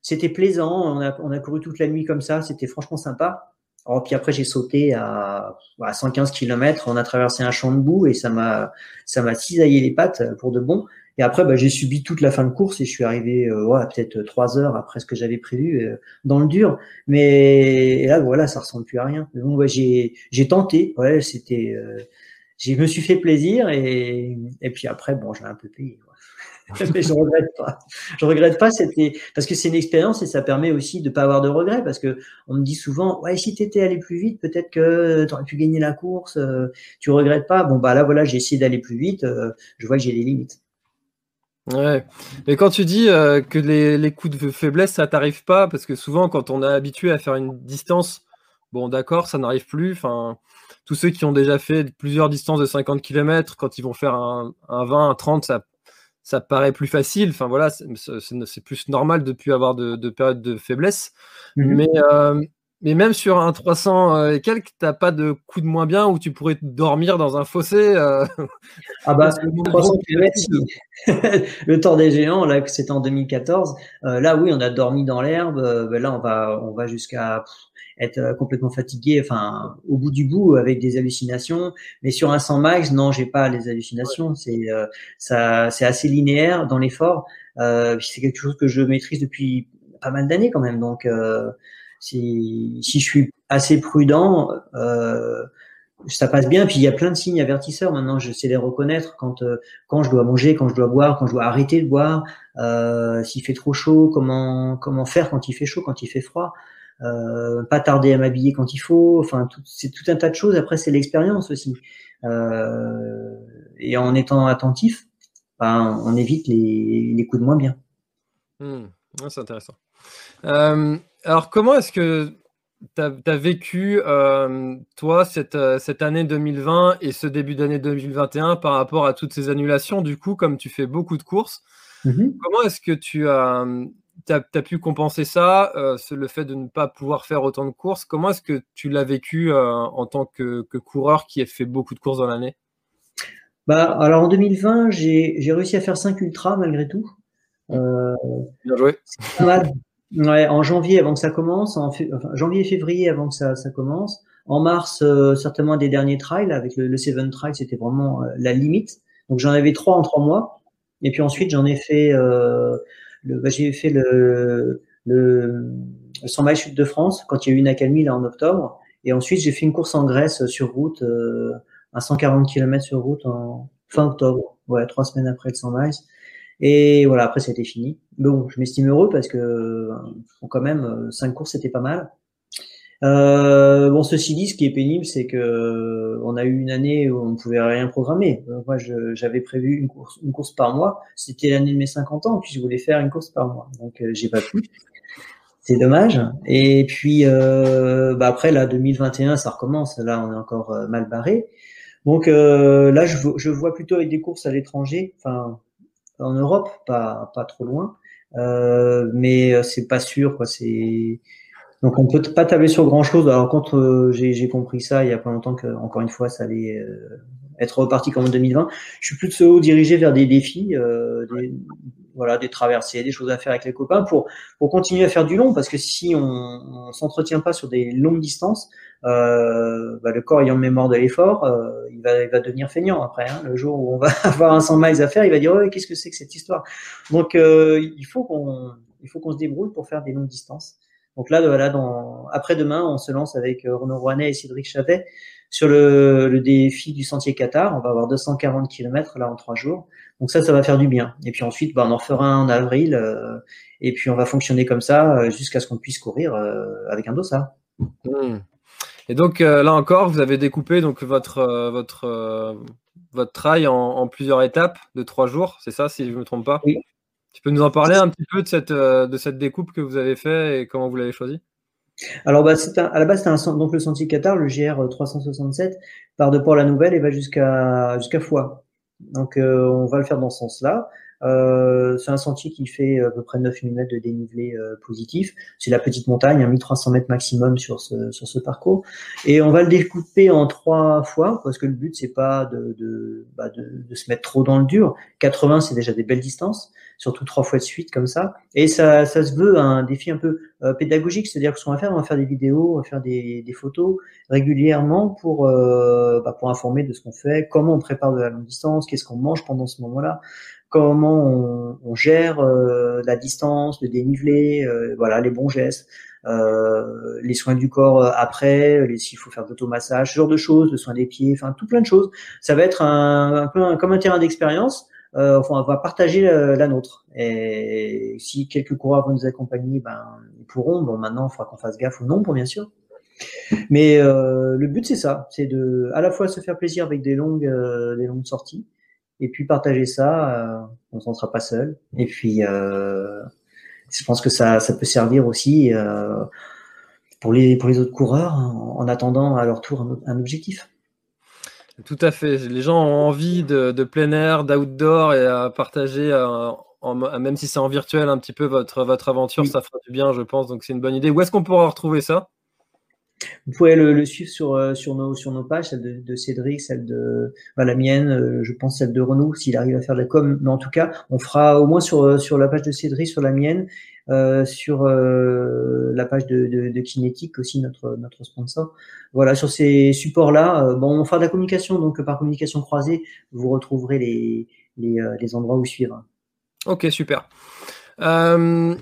c'était plaisant. On a, on a couru toute la nuit comme ça. C'était franchement sympa. Oh, puis après, j'ai sauté à, à 115 km. On a traversé un champ de boue et ça m'a, ça m'a cisaillé les pattes pour de bon. Et après, bah, j'ai subi toute la fin de course et je suis arrivé, euh, peut-être trois heures après ce que j'avais prévu euh, dans le dur. Mais là, voilà, ça ressemble plus à rien. J'ai, j'ai tenté. Ouais, c'était, euh, je me suis fait plaisir et, et puis après, bon, j'ai un peu payé. mais je regrette pas. Je regrette pas, c'était parce que c'est une expérience et ça permet aussi de pas avoir de regrets parce que on me dit souvent ouais si t'étais allé plus vite peut-être que tu aurais pu gagner la course, euh, tu regrettes pas. Bon bah là voilà j'ai essayé d'aller plus vite, euh, je vois que j'ai des limites. Ouais, mais quand tu dis euh, que les, les, coups de faiblesse ça t'arrive pas parce que souvent quand on est habitué à faire une distance, bon d'accord ça n'arrive plus. Enfin tous ceux qui ont déjà fait plusieurs distances de 50 km, quand ils vont faire un, un 20, un 30, ça ça paraît plus facile. Enfin voilà, c'est plus normal de plus avoir de, de période de faiblesse. Mhm. Mais, euh, mais même sur un 300 euh, et quelques, tu n'as pas de coup de moins bien où tu pourrais dormir dans un fossé. Euh, ah bah, 300 km, le Tour des Géants, là, c'était en 2014. là, oui, on a dormi dans l'herbe. Ben là, on va, on va jusqu'à être euh, complètement fatigué, enfin au bout du bout avec des hallucinations. Mais sur un 100 max, non, j'ai pas les hallucinations. C'est euh, ça, c'est assez linéaire dans l'effort. Euh, c'est quelque chose que je maîtrise depuis pas mal d'années quand même. Donc euh, si, je suis assez prudent, euh, ça passe bien. Puis il y a plein de signes avertisseurs maintenant. Je sais les reconnaître quand quand je dois manger, quand je dois boire, quand je dois arrêter de boire. Euh, S'il fait trop chaud, comment comment faire quand il fait chaud, quand il fait froid. Euh, pas tarder à m'habiller quand il faut. Enfin, c'est tout un tas de choses. Après, c'est l'expérience aussi. Euh, et en étant attentif, ben, on évite les, les, coups de moins bien. Hmm. c'est intéressant. Euh, alors, comment est-ce que tu as, vécu, euh, toi, cette, cette, année 2020 et ce début d'année 2021 par rapport à toutes ces annulations Du coup, comme tu fais beaucoup de courses, mm-hmm. comment est-ce que tu as, pu compenser ça, euh, le fait de ne pas pouvoir faire autant de courses? Comment est-ce que tu l'as vécu euh, en tant que, coureur qui a fait beaucoup de courses dans l'année? Bah, Alors en 2020, j'ai réussi à faire 5 ultras malgré tout. Euh, Bien joué. Ouais, en janvier avant que ça commence, en janvier et février avant que ça, ça commence. En mars, certainement des derniers trails avec le, le Seven Trail, c'était vraiment la limite. Donc j'en avais trois en trois mois. Et puis ensuite, j'en ai fait bah, j'ai fait le, le, 100 miles chute de France quand il y a eu une accalmie là en octobre. Et ensuite, j'ai fait une course en Grèce sur route, euh, à 140 km sur route en fin octobre. Ouais, trois semaines après le 100 miles. Et voilà, après, c'était fini. Bon, je m'estime heureux parce que, quand même, euh, cinq courses, c'était pas mal. Euh, bon, ceci dit, ce qui est pénible, c'est que euh, on a eu une année où on ne pouvait rien programmer. Euh, moi, j'avais prévu une course, par mois. C'était l'année de mes 50 ans, puis je voulais faire une course par mois. Donc, j'ai pas pu. C'est dommage. Et puis, euh, bah après, là, 2021, ça recommence. Là, on est encore mal barré. Donc là, je, je, vois plutôt avec des courses à l'étranger, enfin en Europe, pas pas trop loin, euh, mais c'est pas sûr. Quoi. C'est donc on peut pas tabler sur grand chose. Alors quand euh, j'ai compris ça il y a pas longtemps que encore une fois ça allait euh, être reparti comme en 2020, je suis plutôt dirigé vers des défis, euh, des, voilà, des traversées, des choses à faire avec les copains pour pour continuer à faire du long parce que si on, on s'entretient pas sur des longues distances, euh, bah, le corps ayant mémoire de l'effort, il va il va devenir feignant après. Hein. Le jour où on va avoir un 100 miles à faire, il va dire oh, qu'est-ce que c'est que cette histoire? Donc il faut qu'on il faut qu'on se débrouille pour faire des longues distances. Donc là, voilà, dans, après-demain, on se lance avec euh, Renaud Rouanet et Cédric Chavet sur le, le, défi du sentier Qatar. On va avoir 240 km là en trois jours. Donc ça, ça va faire du bien. Et puis ensuite, bah, on en fera un en avril. Euh, et puis on va fonctionner comme ça euh, jusqu'à ce qu'on puisse courir avec un dossard. Mmh. Et donc là encore, vous avez découpé donc votre votre votre trail en, en, plusieurs étapes de trois jours. C'est ça, si je me trompe pas? Oui. Tu peux nous en parler un petit peu de cette, euh, de cette découpe que vous avez fait et comment vous l'avez choisi Alors, bah, un, à la base, c'était donc le sentier Qatar, le GR 367, part de Port-la-Nouvelle et va jusqu'à jusqu'à Foix. Donc, euh, on va le faire dans ce sens-là. Euh, c'est un sentier qui fait à peu près 9000 mètres de dénivelé euh, positif. C'est la petite montagne, à 1300 mètres maximum sur ce, sur ce parcours. Et on va le découper en trois fois parce que le but c'est pas de, de, bah de, de, se mettre trop dans le dur. 80 c'est déjà des belles distances, surtout trois fois de suite comme ça. Et ça, ça se veut un défi un peu euh, pédagogique, c'est-à-dire que ce qu'on va faire, on va faire des vidéos, on va faire des, des photos régulièrement pour euh, bah, pour informer de ce qu'on fait, comment on prépare de la longue distance, qu'est-ce qu'on mange pendant ce moment-là comment on, on gère euh, la distance, le dénivelé, euh, voilà, les bons gestes, euh, les soins du corps après, s'il faut faire d'automassage, ce genre de choses, le soin des pieds, enfin tout plein de choses. Ça va être un, un peu comme un terrain d'expérience euh, enfin, on va partager la, nôtre. Et si quelques coureurs vont nous accompagner, ben, ils pourront. Bon, maintenant, il faudra qu'on fasse gaffe ou non, pour bien sûr. Mais euh, le but, c'est ça, c'est de à la fois se faire plaisir avec des longues, euh, des longues sorties, et puis partager ça. Euh, on s'en sera pas seul. Et puis, euh, je pense que ça, ça peut servir aussi euh, pour les pour les autres coureurs en, attendant à leur tour un, un objectif. Tout à fait. Les gens ont envie de, de plein air, d'outdoor et à partager, euh, en, même si c'est en virtuel, un petit peu votre, votre aventure. Ça fera du bien, je pense. Donc, c'est une bonne idée. Où est-ce qu'on pourra retrouver ça? Vous pouvez le, suivre sur, euh, sur, nos, pages, celle de, Cédric, celle de bah, la mienne, euh, je pense celle de Renaud, s'il arrive à faire de la com. Mais en tout cas, on fera au moins sur, sur la page de Cédric, sur la mienne, euh, sur euh, la page de, de, Kinétique aussi, notre, sponsor. Voilà, sur ces supports-là, euh, bon, on fera de la communication, donc par communication croisée, vous retrouverez les endroits où suivre. Ok, super. Il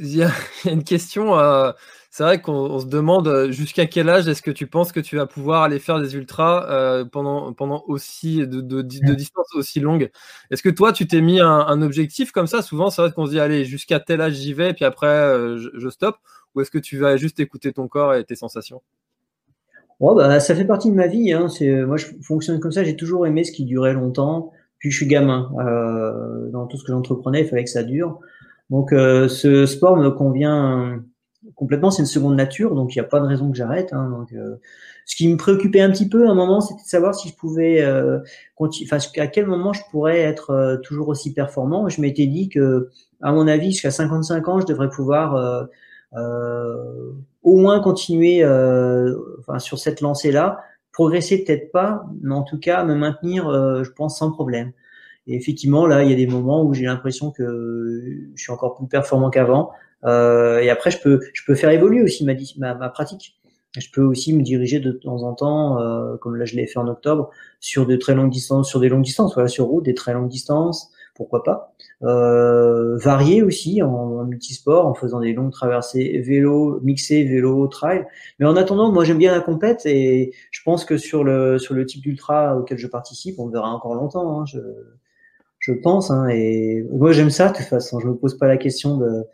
y, a une question c'est vrai qu'on se demande euh, jusqu'à quel âge est-ce que tu penses que tu vas pouvoir aller faire des ultras euh, pendant, pendant aussi de, de, de distances aussi longues. Est-ce que toi, tu t'es mis un, objectif comme ça? Souvent, c'est vrai qu'on se dit, allez, jusqu'à tel âge, j'y vais, puis après, euh, je, stoppe. Ou est-ce que tu vas juste écouter ton corps et tes sensations? Oh, bah, Ça fait partie de ma vie. Hein. Moi, je fonctionne comme ça. J'ai toujours aimé ce qui durait longtemps. Puis, je suis gamin. dans tout ce que j'entreprenais, il fallait que ça dure. Donc, ce sport me convient complètement, c'est une seconde nature, donc il n'y a pas de raison que j'arrête. Hein, donc, euh, ce qui me préoccupait un petit peu à un moment, c'était de savoir si je pouvais, euh, à quel moment je pourrais être euh, toujours aussi performant. Je m'étais dit que, à mon avis, jusqu'à 55 ans, je devrais pouvoir euh, euh, au moins continuer enfin, sur cette lancée-là, progresser peut-être pas, mais en tout cas me maintenir, je pense, sans problème. Et effectivement, là, il y a des moments où j'ai l'impression que je suis encore plus performant qu'avant. Euh, et après, je peux, je peux faire évoluer aussi ma, ma, ma, pratique. Je peux aussi me diriger de temps en temps, euh, comme là je l'ai fait en octobre, sur de très longues distances, sur des longues distances, voilà, sur route, des très longues distances, pourquoi pas. Euh, varier aussi en, multisport, en faisant des longues traversées vélo, mixé vélo, trail. Mais en attendant, moi j'aime bien la compète et je pense que sur le sur le type d'ultra auquel je participe, on verra encore longtemps. Hein, je, je pense. Hein, et moi j'aime ça de toute façon. Je me pose pas la question de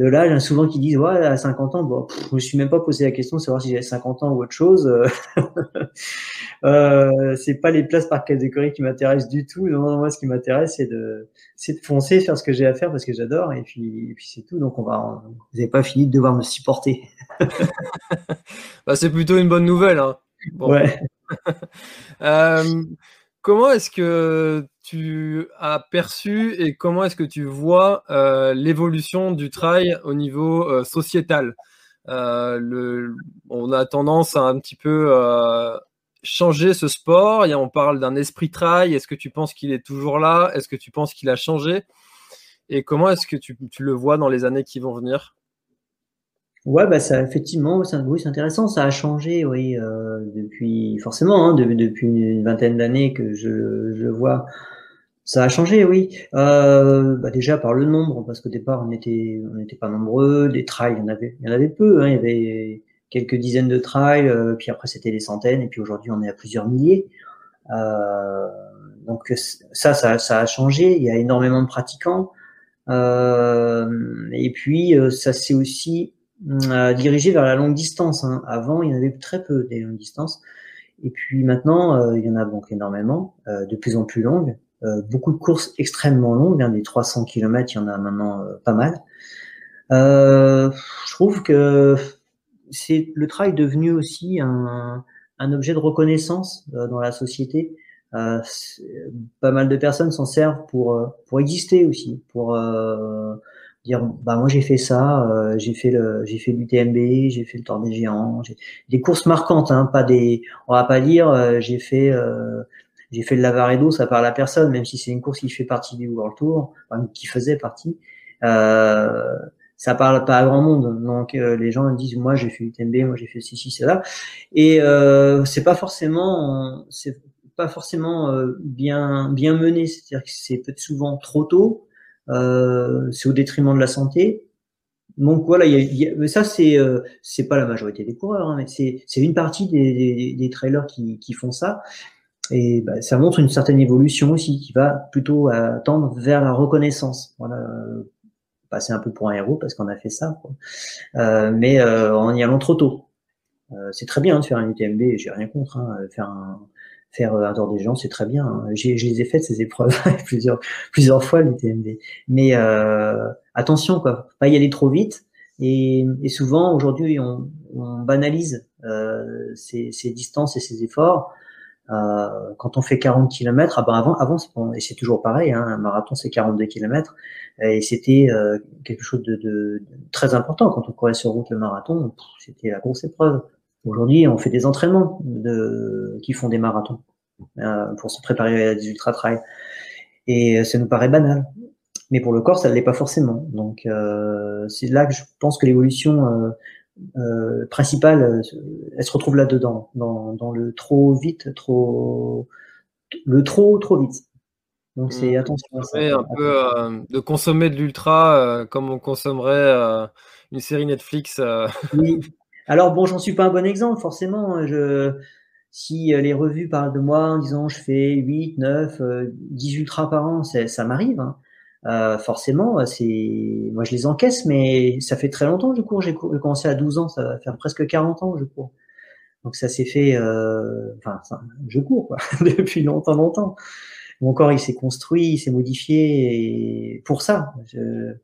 de là, il y en a souvent qui disent ouais à 50 ans, bon, je me suis même pas posé la question de savoir si j'ai 50 ans ou autre chose. euh, c'est pas les places par catégorie qui m'intéressent du tout. Non, moi, ce qui m'intéresse, c'est de, c'est de foncer, faire ce que j'ai à faire parce que j'adore, et puis, puis c'est tout. Donc on va, vous n'avez pas fini de devoir me supporter. bah, c'est plutôt une bonne nouvelle. Hein. Ouais. euh, Comment est-ce que tu as perçu et comment est-ce que tu vois euh, l'évolution du trail au niveau euh, sociétal? Euh, On a tendance à un petit peu changer ce sport. Et on parle d'un esprit trail. Est-ce que tu penses qu'il est toujours là? Est-ce que tu penses qu'il a changé? Et comment est-ce que tu, le vois dans les années qui vont venir? Ouais, bah ça effectivement, c'est intéressant. Ça a changé, oui, depuis forcément, hein, depuis une vingtaine d'années que je, je vois. Ça a changé, oui. Euh, bah déjà par le nombre, parce qu'au départ on était, on n'était pas nombreux. Des trails, il y en avait, il y en avait peu. Hein, il y avait quelques dizaines de trails, euh, puis après c'était des centaines, et puis aujourd'hui on est à plusieurs milliers. Euh, donc ça, ça, ça a changé. Il y a énormément de pratiquants. Euh, et puis ça c'est aussi euh, dirigé vers la longue distance. Hein. Avant, il y en avait très peu des longues distances. Et puis maintenant, euh, il y en a donc énormément, euh, de plus en plus longues. Euh, beaucoup de courses extrêmement longues, hein, des 300 km, il y en a maintenant pas mal. je trouve que c'est le trail devenu aussi un, un objet de reconnaissance dans la société. pas mal de personnes s'en servent pour pour exister aussi, pour dire bah moi j'ai fait ça, euh, j'ai fait le j'ai fait l'UTMB, j'ai fait le Tour des Géants, des courses marquantes, hein, pas des on va pas dire euh, j'ai fait euh, j'ai fait le Lavaredo, ça parle à personne, même si c'est une course qui fait partie du World Tour, enfin, qui faisait partie. Euh, ça parle pas à grand monde, donc les gens disent moi j'ai fait l'UTMB, moi j'ai fait ceci, cela, et c'est pas forcément c'est pas forcément bien bien mené, c'est-à-dire que c'est peut-être souvent trop tôt euh, c'est au détriment de la santé. Donc voilà, mais ça c'est euh, c'est pas la majorité des coureurs, hein, mais c'est c'est une partie des, des, des trailers qui, qui font ça. Et bah, ça montre une certaine évolution aussi qui va plutôt tendre vers la reconnaissance. Voilà, passer un peu pour un héros parce qu'on a fait ça, quoi. Euh, mais euh, en y allant trop tôt. Euh, c'est très bien de faire un UTMB, j'ai rien contre. Hein, faire un, faire un tour des gens, c'est très bien. Hein. J'ai, je les ai faites ces épreuves plusieurs, plusieurs fois l'UTMB. Mais attention, quoi, pas y aller trop vite. Et, et souvent aujourd'hui, on, on banalise ces, ces, distances et ces efforts. Euh, quand on fait 40 km, ah ben avant, avant et c'est toujours pareil, hein, un marathon c'est 42 km, et c'était euh, quelque chose de, de, très important quand on courait sur route le marathon, c'était la grosse épreuve. Aujourd'hui, on fait des entraînements de, qui font des marathons euh, pour se préparer à des ultra trails, et ça nous paraît banal. Mais pour le corps, ça ne l'est pas forcément. Donc c'est là que je pense que l'évolution euh, principale, euh, elle se retrouve là-dedans, dans, dans, le trop vite, trop, le trop, trop vite. Donc c'est mmh. attention à ça. Un peu euh, de consommer de l'ultra comme on consommerait une série Netflix. Oui. Alors bon, j'en suis pas un bon exemple, forcément. Je, si les revues parlent de moi en disant je fais 8, 9, 10 ultras par an, ça m'arrive. Hein. Euh, forcément, c'est moi je les encaisse, mais ça fait très longtemps que je cours. J'ai commencé à 12 ans, ça va faire presque 40 ans que je cours. Donc ça s'est fait, euh, enfin, je cours quoi, depuis longtemps, longtemps. Mon corps il s'est construit, il s'est modifié et pour ça. Je,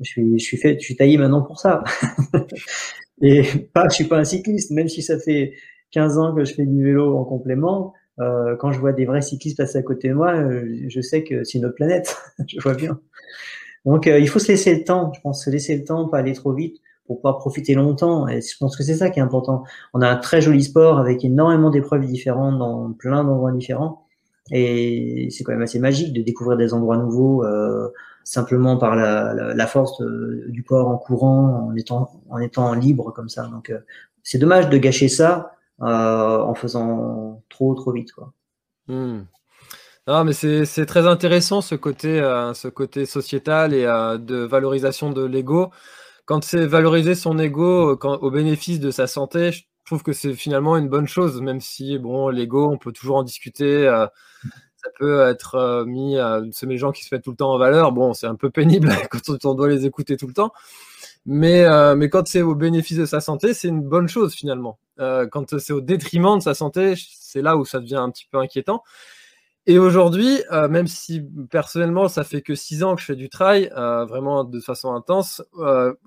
je suis, je suis fait, je suis taillé maintenant pour ça. et pas, je suis pas un cycliste, même si ça fait 15 ans que je fais du vélo en complément. Euh, quand je vois des vrais cyclistes passer à côté de moi, euh, je sais que c'est notre planète. je vois bien. Donc, euh, il faut se laisser le temps. Je pense se laisser le temps, pas aller trop vite pour pouvoir profiter longtemps. Et je pense que c'est ça qui est important. On a un très joli sport avec énormément d'épreuves différentes dans plein d'endroits différents. Et c'est quand même assez magique de découvrir des endroits nouveaux euh, simplement par la, force du corps en courant, en étant, en étant libre comme ça. Donc, c'est dommage de gâcher ça euh, en faisant trop trop vite quoi. Hmm. Mais c'est très intéressant ce côté, euh, ce sociétal et euh, de valorisation de l'ego. Quand c'est valoriser son ego au bénéfice de sa santé, je trouve que c'est finalement une bonne chose, même si bon, l'ego, on peut toujours en discuter. ça peut être mis, c'est les gens qui se mettent tout le temps en valeur. Bon, c'est un peu pénible quand on doit les écouter tout le temps. Mais, mais quand c'est au bénéfice de sa santé, c'est une bonne chose finalement. Euh, quand c'est au détriment de sa santé, c'est là où ça devient un petit peu inquiétant. Et aujourd'hui, euh, même si personnellement ça fait que six ans que je fais du trail, euh, vraiment de façon intense,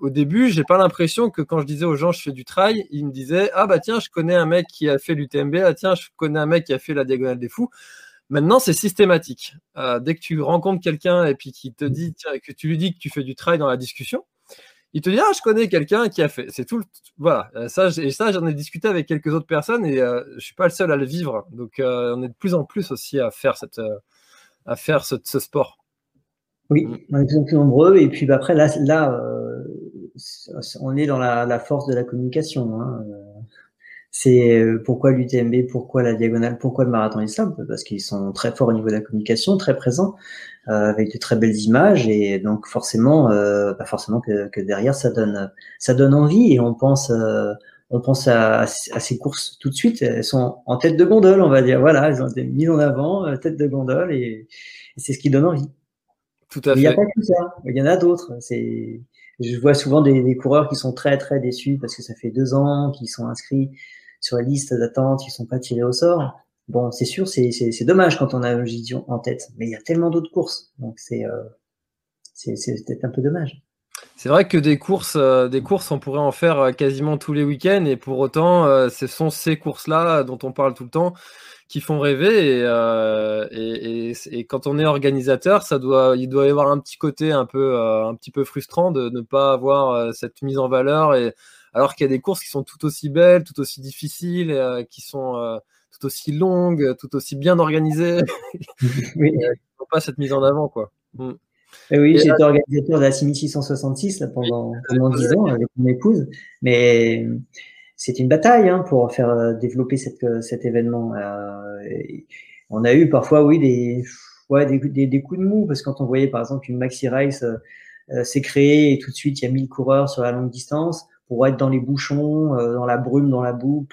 au début, j'ai pas l'impression que quand je disais aux gens je fais du trail, ils me disaient ah bah tiens je connais un mec qui a fait l'UTMB, ah tiens je connais un mec qui a fait la diagonale des fous. Maintenant c'est systématique. dès que tu rencontres quelqu'un et puis qui te dit que tu lui dis que tu fais du trail dans la discussion, il te dit ah je connais quelqu'un qui a fait c'est tout voilà. Euh, ça et ça j'en ai discuté avec quelques autres personnes et euh, je suis pas le seul à le vivre. Donc euh, on est de plus en plus aussi à faire cette à faire ce, sport. Oui mm. on est de plus en plus nombreux et puis bah, après là là on est dans la, force de la communication hein. c'est pourquoi l'UTMB pourquoi la diagonale pourquoi le marathon est simple parce qu'ils sont très forts au niveau de la communication très présents. euh, avec de très belles images et donc forcément, euh, pas forcément que, que, derrière ça donne ça donne envie et on pense euh, on pense à, à, ces courses tout de suite. Elles sont en tête de gondole, on va dire. Voilà, elles ont été mises en avant, tête de gondole et, c'est ce qui donne envie. Tout à fait. Il n'y a pas que ça. Il y en a d'autres. C'est je vois souvent des, des, coureurs qui sont très très déçus parce que ça fait deux ans qu'ils sont inscrits sur la liste d'attente, ils sont pas tirés au sort. Bon, c'est sûr, c'est dommage quand on a un Gidion en tête, mais il y a tellement d'autres courses, donc c'est euh, peut-être un peu dommage. C'est vrai que des courses, euh, des courses, on pourrait en faire euh, quasiment tous les week-ends, et pour autant, ce sont ces courses-là dont on parle tout le temps qui font rêver. Et, et, et, quand on est organisateur, ça doit, il doit y avoir un petit côté un peu, un petit peu frustrant de ne pas avoir cette mise en valeur, et alors qu'il y a des courses qui sont tout aussi belles, tout aussi difficiles, qui sont tout aussi longue, tout aussi bien organisée. oui. Euh, pas cette mise en avant, quoi. Mm. Et oui, j'étais organisateur de la 6666 là, pendant, pendant 10 ans avec mon épouse, mais c'est une bataille hein, pour faire euh, développer cette, euh, cet événement. on a eu parfois, oui, des, ouais, des, des, coups de mou, parce que quand on voyait par exemple une Maxi Race euh, s'est créée et tout de suite il y a 1000 coureurs sur la longue distance, pour être dans les bouchons, dans la brume, dans la boue,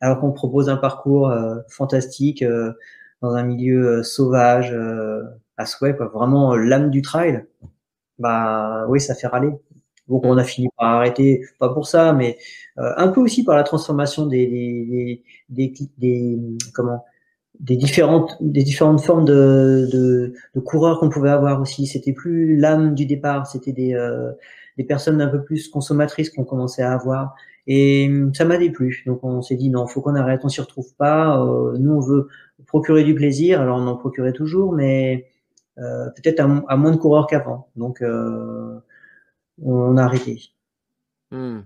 alors qu'on propose un parcours fantastique dans un milieu sauvage à souhait, quoi. Vraiment l'âme du trail. Bah oui, ça fait râler. Donc on a fini par arrêter, pas pour ça, mais un peu aussi par la transformation des, des, des, comment des différentes des différentes formes de, de, coureurs qu'on pouvait avoir aussi. C'était plus l'âme du départ, c'était des euh, des personnes un peu plus consommatrices qu'on commençait à avoir. Et ça m'a déplu. Donc on s'est dit non, faut qu'on arrête, on s'y retrouve pas. Euh, nous on veut procurer du plaisir, alors on en procurait toujours, mais euh, peut-être à, moins de coureurs qu'avant. Donc euh, on a arrêté. Hmm.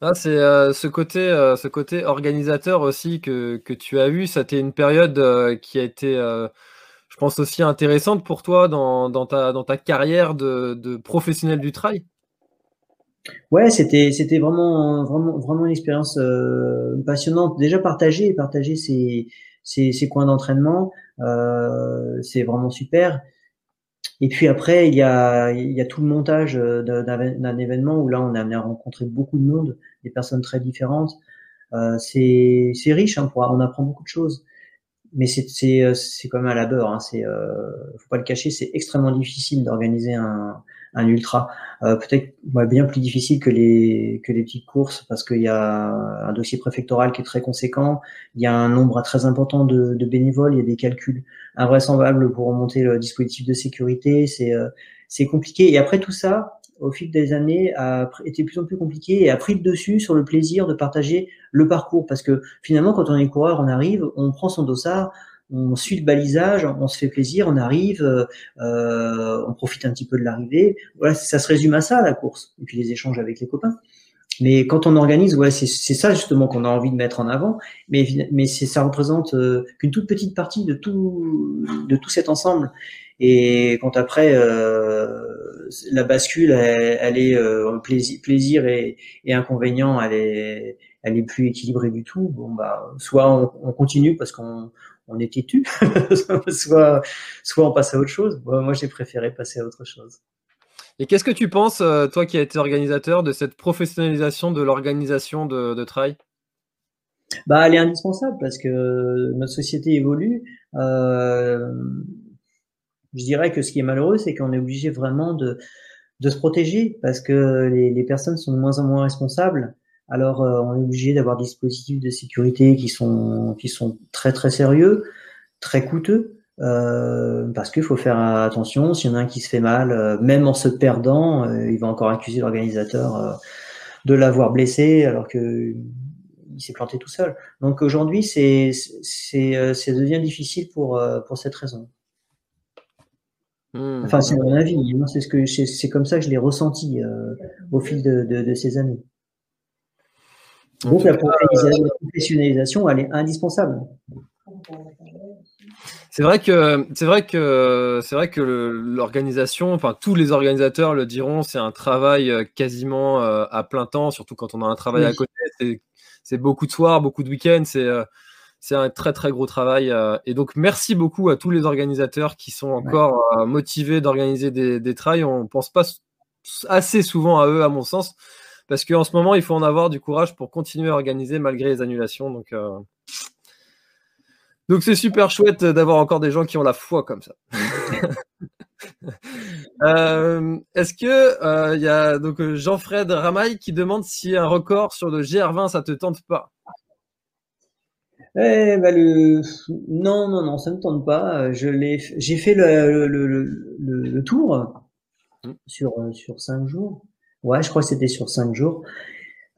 Ah, c'est ce côté, ce côté organisateur aussi que, que tu as eu. C'était une période qui a été, je pense aussi intéressante pour toi dans, dans ta, dans ta carrière de, de professionnel du trail? Ouais, c'était c'était vraiment vraiment vraiment une expérience passionnante. Déjà partager partager ces ces, ces coins d'entraînement, c'est vraiment super. Et puis après, il y a, il y a tout le montage euh, d'un événement où là, on a amené à rencontrer beaucoup de monde, des personnes très différentes. Euh, c'est riche, hein, pour, on apprend beaucoup de choses. Mais c'est euh, quand même à la beurre. Hein, c'est, euh, faut pas le cacher, c'est extrêmement difficile d'organiser un, un ultra. Euh, Peut-être bien plus difficile que les que les petites courses parce qu'il y a un dossier préfectoral qui est très conséquent. Il y a un nombre très important de, de bénévoles. Il y a des calculs invraisemblables pour remonter le dispositif de sécurité. C'est euh, c'est compliqué. Et après tout ça, au fil des années, a été de plus en plus compliqué et a pris le dessus sur le plaisir de partager le parcours. Parce que finalement, quand on est coureur, on arrive, on prend son dossard, on suit le balisage, on se fait plaisir, on arrive, euh, on profite un petit peu de l'arrivée. Voilà, ça se résume à ça la course. Et puis les échanges avec les copains. Mais quand on organise, ouais, c'est ça justement qu'on a envie de mettre en avant. Mais mais ça représente euh, qu'une toute petite partie de tout de tout cet ensemble. Et quand après euh, la bascule, elle, est euh, plaisir, plaisir et, et, inconvénient, elle est elle est plus équilibrée du tout. Bon bah soit on continue parce qu'on on est têtu, soit, soit on passe à autre chose. moi, j'ai préféré passer à autre chose. Et qu'est-ce que tu penses, euh, toi qui as été organisateur, de cette professionnalisation de l'organisation de, de trail? Bah, Elle est indispensable parce que notre société évolue. Euh, je dirais que ce qui est malheureux, c'est qu'on est obligé vraiment de, de se protéger parce que les, les, personnes sont de moins en moins responsables alors euh, on est obligé d'avoir des dispositifs de sécurité qui sont qui sont très très sérieux, très coûteux, euh, parce qu'il faut faire attention. S'il y en a un qui se fait mal, euh, même en se perdant, il va encore accuser l'organisateur de l'avoir blessé alors que il s'est planté tout seul. Donc aujourd'hui, c'est c'est ça devient difficile pour pour cette raison. Mmh. Enfin, c'est mon avis. C'est ce que c'est comme ça que je l'ai ressenti au fil de, de, de ces années. Donc la professionnalisation, elle est indispensable. C'est vrai que c'est vrai que c'est vrai que l'organisation, enfin tous les organisateurs le diront, c'est un travail euh, quasiment euh, à plein temps, surtout quand on a un travail à côté. C'est beaucoup de soirs, beaucoup de week-ends. C'est euh, c'est un très très gros travail. Et donc merci beaucoup à tous les organisateurs qui sont encore motivés d'organiser des, des trails. On pense pas assez souvent à eux, à mon sens parce qu'en ce moment, il faut en avoir du courage pour continuer à organiser malgré les annulations. Donc, euh, donc c'est super chouette d'avoir encore des gens qui ont la foi comme ça. Euh, est-ce que il euh, y a donc Jean-Fred Ramaille qui demande si un record sur le GR20 ça te tente pas? Eh, bah, le... Non, non, non, ça ne me tente pas. Je l'ai, j'ai fait le, le, le, le tour mmh. sur sur cinq jours. Ouais, je crois que c'était sur cinq jours.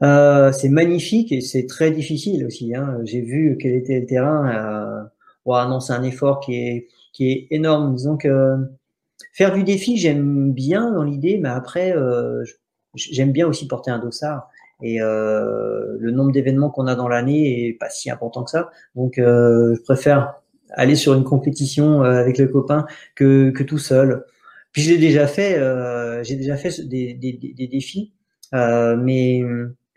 Euh, c'est magnifique et c'est très difficile aussi. Hein. J'ai vu quel était le terrain. Euh... Ouais, non, c'est un effort qui est qui est énorme. Disons que faire du défi, j'aime bien dans l'idée, mais après, euh, j'aime bien aussi porter un dossard. Et euh, le nombre d'événements qu'on a dans l'année est pas si important que ça. Donc, euh, je préfère aller sur une compétition euh, avec le copain que, que tout seul. Puis j'ai déjà fait, euh, j'ai déjà fait des, des, des défis, euh, mais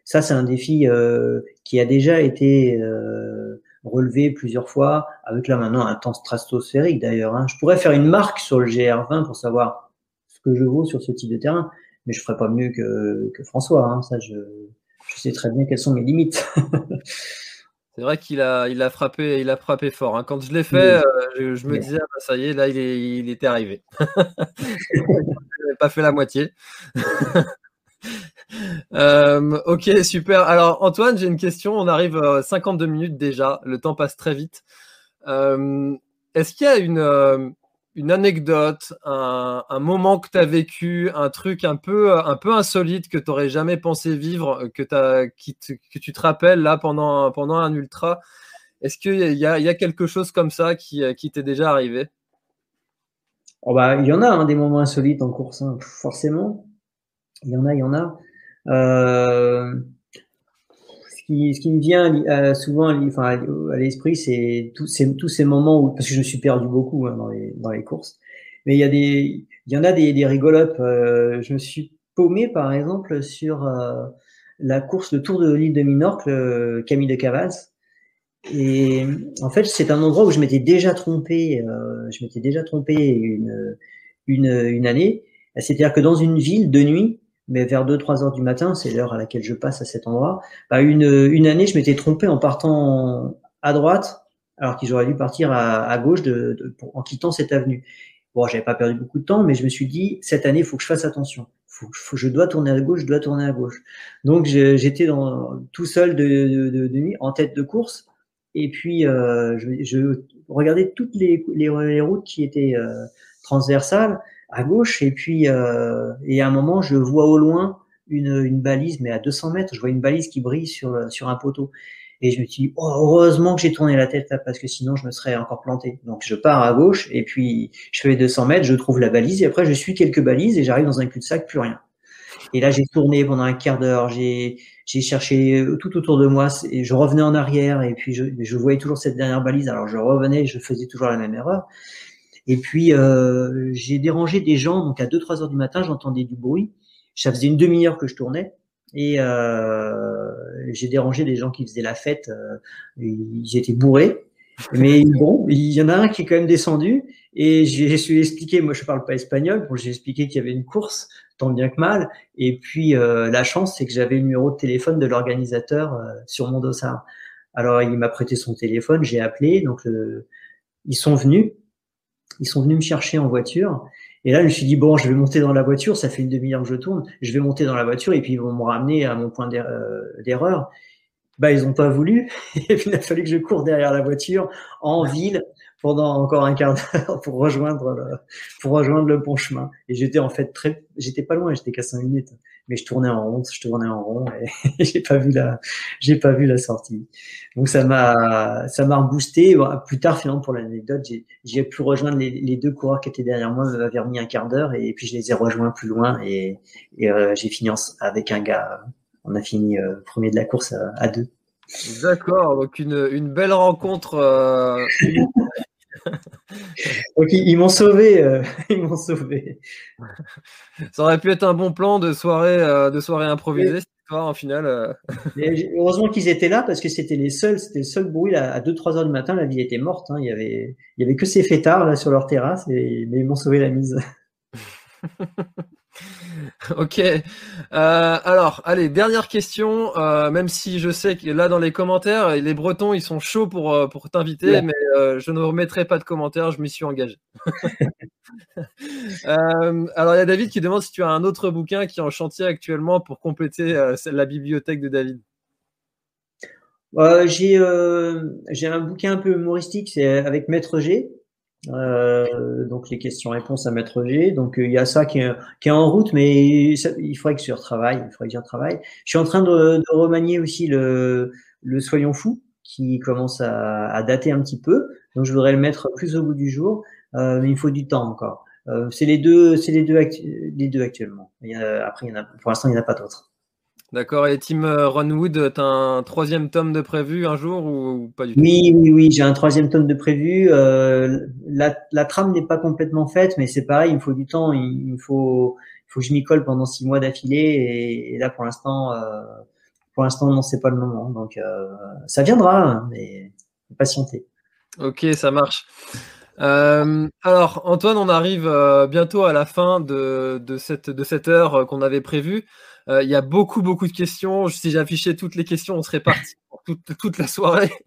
ça c'est un défi euh, qui a déjà été euh, relevé plusieurs fois, avec là maintenant un temps stratosphérique d'ailleurs. Hein. Je pourrais faire une marque sur le GR20 pour savoir ce que je vaux sur ce type de terrain, mais je ferai pas mieux que, que François. Hein. Ça, je, je sais très bien quelles sont mes limites. C'est vrai qu'il a, il a frappé, il a frappé fort. Hein. Quand je l'ai fait, euh, je, me disais, ah, bah, ça y est, là, il, est, il était arrivé. il pas fait la moitié. Euh, ok, super. Alors, Antoine, j'ai une question. On arrive à 52 minutes déjà. Le temps passe très vite. Euh, est-ce qu'il y a une, une anecdote, un, moment que tu as vécu, un truc un peu, peu insolite que tu n'aurais jamais pensé vivre, que, as, que tu te rappelles là pendant, un ultra Est-ce qu'il y a, quelque chose comme ça qui, qui t'est déjà arrivé? Oh bah, Il y en a hein, des moments insolites en course, hein, forcément. Il y en a, il y en a. Euh, ce qui me vient euh, souvent à l'esprit, c'est tous ces, moments où, parce que je me suis perdu beaucoup hein, dans, les, dans les courses, mais il y y en a des, des rigolotes. Euh, je me suis paumé, par exemple, sur euh, la course, le Tour de l'île de Minorque, Camille de Cavaz. Et en fait, c'est un endroit où je m'étais déjà trompé. je m'étais déjà trompé une, une, une année. C'est-à-dire que dans une ville de nuit, mais vers 2-3 heures du matin, c'est l'heure à laquelle je passe à cet endroit. Bah une, une année, je m'étais trompé en partant à droite, alors qu'ils auraient dû partir à, à gauche de, de, en quittant cette avenue. Bon, j'avais pas perdu beaucoup de temps, mais je me suis dit cette année, il faut que je fasse attention. Faut, faut, je dois tourner à gauche, je dois tourner à gauche. Donc j'étais tout seul de, de, de, nuit, en tête de course, et puis euh, je, je, regardais toutes les, les, les, routes qui étaient euh, transversales à gauche et puis euh, et à un moment je vois au loin une, une, balise mais à 200 mètres je vois une balise qui brille sur sur un poteau. Et je me dis oh, heureusement que j'ai tourné la tête là parce que sinon je me serais encore planté. Donc je pars à gauche et puis je fais les 200 mètres je trouve la balise et après je suis quelques balises et j'arrive dans un cul-de-sac plus rien. Et là j'ai tourné pendant un quart d'heure j'ai j'ai cherché tout autour de moi et je revenais en arrière et puis je, je voyais toujours cette dernière balise. Alors je revenais je faisais toujours la même erreur et puis, euh, j'ai dérangé des gens. Donc, à 2-3 heures du matin, j'entendais du bruit. Ça faisait une demi-heure que je tournais. Et euh, j'ai dérangé des gens qui faisaient la fête. Euh, ils étaient bourrés. Mais bon, il y en a un qui est quand même descendu. Et j'ai su expliquer, moi je parle pas espagnol, bon, j'ai expliqué qu'il y avait une course, tant bien que mal. Et puis euh, la chance, c'est que j'avais le numéro de téléphone de l'organisateur euh, sur mon dossard. Alors il m'a prêté son téléphone, j'ai appelé, donc ils sont venus. Ils sont venus me chercher en voiture. Et là, je me suis dit, bon, je vais monter dans la voiture, ça fait une demi-heure que je tourne, je vais monter dans la voiture et puis ils vont me ramener à mon point euh, d'erreur. Bah, ils n'ont pas voulu. Et puis, il a fallu que je cours derrière la voiture en ville pendant encore un quart d'heure pour rejoindre le, pour rejoindre le bon chemin. Et j'étais en fait très, j'étais pas loin, j'étais qu'à cinq minutes, mais je tournais en rond, je tournais en rond et j'ai pas vu la, j'ai pas vu la sortie. Donc ça m'a, ça m'a boosté. Plus tard, finalement, pour l'anecdote, j'ai, pu rejoindre les, deux coureurs qui étaient derrière moi, m'avaient remis un quart d'heure et puis je les ai rejoints plus loin et, et euh, j'ai fini avec un gars. On a fini euh, premier de la course à, à deux. D'accord, donc une, une belle rencontre. Euh, ok, ils m'ont sauvé, euh, ils m'ont sauvé. Ça aurait pu être un bon plan de soirée, euh, de soirée improvisée, cette histoire, en final. Euh. heureusement qu'ils étaient là parce que c'était les seuls, c'était le seul bruit là, à 2-3 heures du matin, la ville était morte. Hein. il y avait, il y avait que ces fêtards là sur leur terrasse, et, mais ils m'ont sauvé la mise. ok. Euh, alors, allez, dernière question. Euh, même si je sais que là dans les commentaires, les Bretons ils sont chauds pour, euh, pour t'inviter, mais je ne remettrai pas de commentaires. Je m'y suis engagé. alors, il y a David qui demande si tu as un autre bouquin qui est en chantier actuellement pour compléter la bibliothèque de David. j'ai j'ai un bouquin un peu humoristique, c'est avec Maître G. Euh, donc les questions-réponses à mettre G. Donc euh, il y a ça qui est, qui est en route, mais il faudrait que je retravaille. Il faudrait que je retravaille. Je suis en train de, de remanier aussi le, le Soyons fous, qui commence à, à, dater un petit peu. Donc je voudrais le mettre plus au bout du jour, euh, mais il faut du temps encore. Euh, c'est les deux, c'est les deux, les deux actuellement. Il y a, après, il y en a, pour l'instant, il n'y en a pas d'autres. D'accord. Et Tim euh, Ronwood, tu as un troisième tome de prévu un jour ou, pas du tout? Oui, oui, oui, j'ai un troisième tome de prévu. Euh, la, la, trame n'est pas complètement faite, mais c'est pareil, il me faut du temps. Il, faut, il faut que je m'y colle pendant six mois d'affilée. Et, et, là, pour l'instant, euh, pour l'instant, non, c'est pas le moment. Donc, euh, ça viendra, mais patienter. Ok, ça marche. Euh, alors, Antoine, on arrive bientôt à la fin de, de, cette, de cette heure qu'on avait prévue. Euh, il y a beaucoup, beaucoup de questions. Si j'affichais toutes les questions, on serait parti toute, la soirée.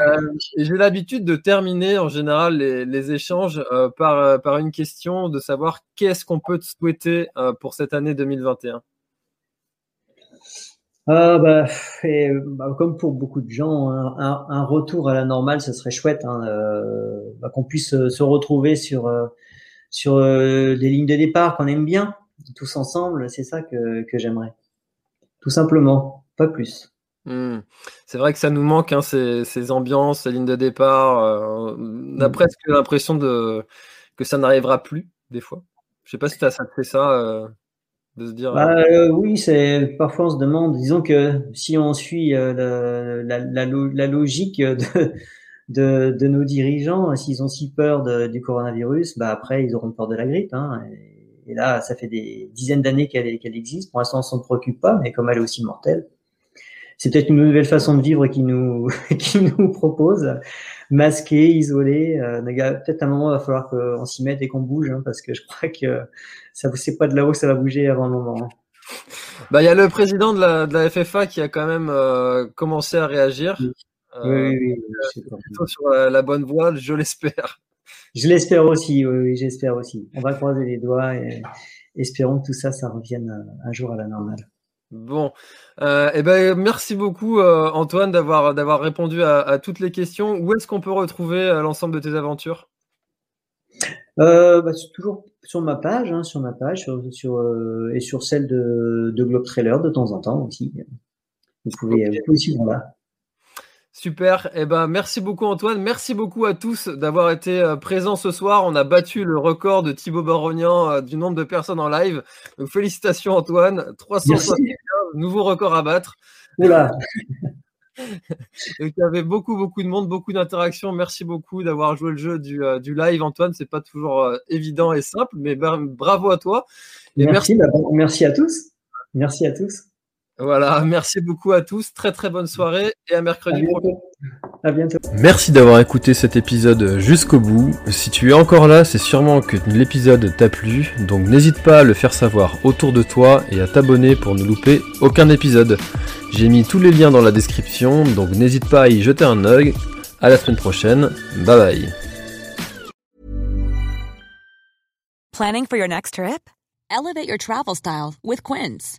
Euh, j'ai l'habitude de terminer en général les, échanges euh, par, par une question de savoir qu'est-ce qu'on peut te souhaiter pour cette année 2021. Ah, bah, bah, comme pour beaucoup de gens, un, retour à la normale, ce serait chouette, hein, bah, qu'on puisse se retrouver sur sur des lignes de départ qu'on aime bien, tous ensemble. C'est ça que, que j'aimerais, tout simplement, pas plus. Hmm. C'est vrai que ça nous manque, hein, ces, ambiances, ces lignes de départ. Euh, on a hmm. presque l'impression de, que ça n'arrivera plus, des fois. Je sais pas si ça te fait ça, euh, de se dire. Bah, euh, oui, c'est parfois on se demande. Disons que si on suit la, la, logique de, de, de, nos dirigeants, s'ils ont si peur du coronavirus, bah après ils auront peur de la grippe. Hein, et, là, ça fait des dizaines d'années qu'elle existe. Pour l'instant, on s'en préoccupe pas, mais comme elle est aussi mortelle c'est peut-être une nouvelle façon de vivre qui nous qui nous propose, masqué, isolé. Euh, peut-être un moment, il va falloir qu'on s'y mette et qu'on bouge, hein, parce que je crois que ça c'est pas de là-haut que ça va bouger avant un moment. Hein. Bah, il y a le président de la, de la FFA qui a quand même euh, commencé à réagir. oui, oui, oui euh, plutôt sur la, bonne voie, je l'espère. Je l'espère aussi, oui, oui j'espère aussi. On va croiser les doigts et espérons que tout ça, ça revienne un jour à la normale. Bon, euh, eh ben, merci beaucoup euh, Antoine d'avoir d'avoir répondu à, toutes les questions. Où est-ce qu'on peut retrouver euh, l'ensemble de tes aventures? Bah, toujours sur ma page, hein, sur ma page, sur, et sur celle de, de Globe Trailer de temps en temps aussi. Vous pouvez, vous pouvez suivre là. Super. Eh ben, merci beaucoup Antoine. Merci beaucoup à tous d'avoir été euh, présents ce soir. On a battu le record de Thibaut Barognan euh, du nombre de personnes en live. Donc félicitations Antoine. 375, nouveau record à battre. Oula. il y avait beaucoup, beaucoup de monde, beaucoup d'interactions. Merci beaucoup d'avoir joué le jeu du, euh, live, Antoine. C'est pas toujours évident et simple, mais bravo à toi. Et merci, bah, merci à tous. Merci à tous. Voilà, merci beaucoup à tous. Très très bonne soirée et à mercredi prochain. À bientôt. Merci d'avoir écouté cet épisode jusqu'au bout. Si tu es encore là, c'est sûrement que l'épisode t'a plu. Donc n'hésite pas à le faire savoir autour de toi et à t'abonner pour ne louper aucun épisode. J'ai mis tous les liens dans la description, donc n'hésite pas à y jeter un œil. À la semaine prochaine. Bye bye. Planning for your next trip? Elevate your travel style with Quince.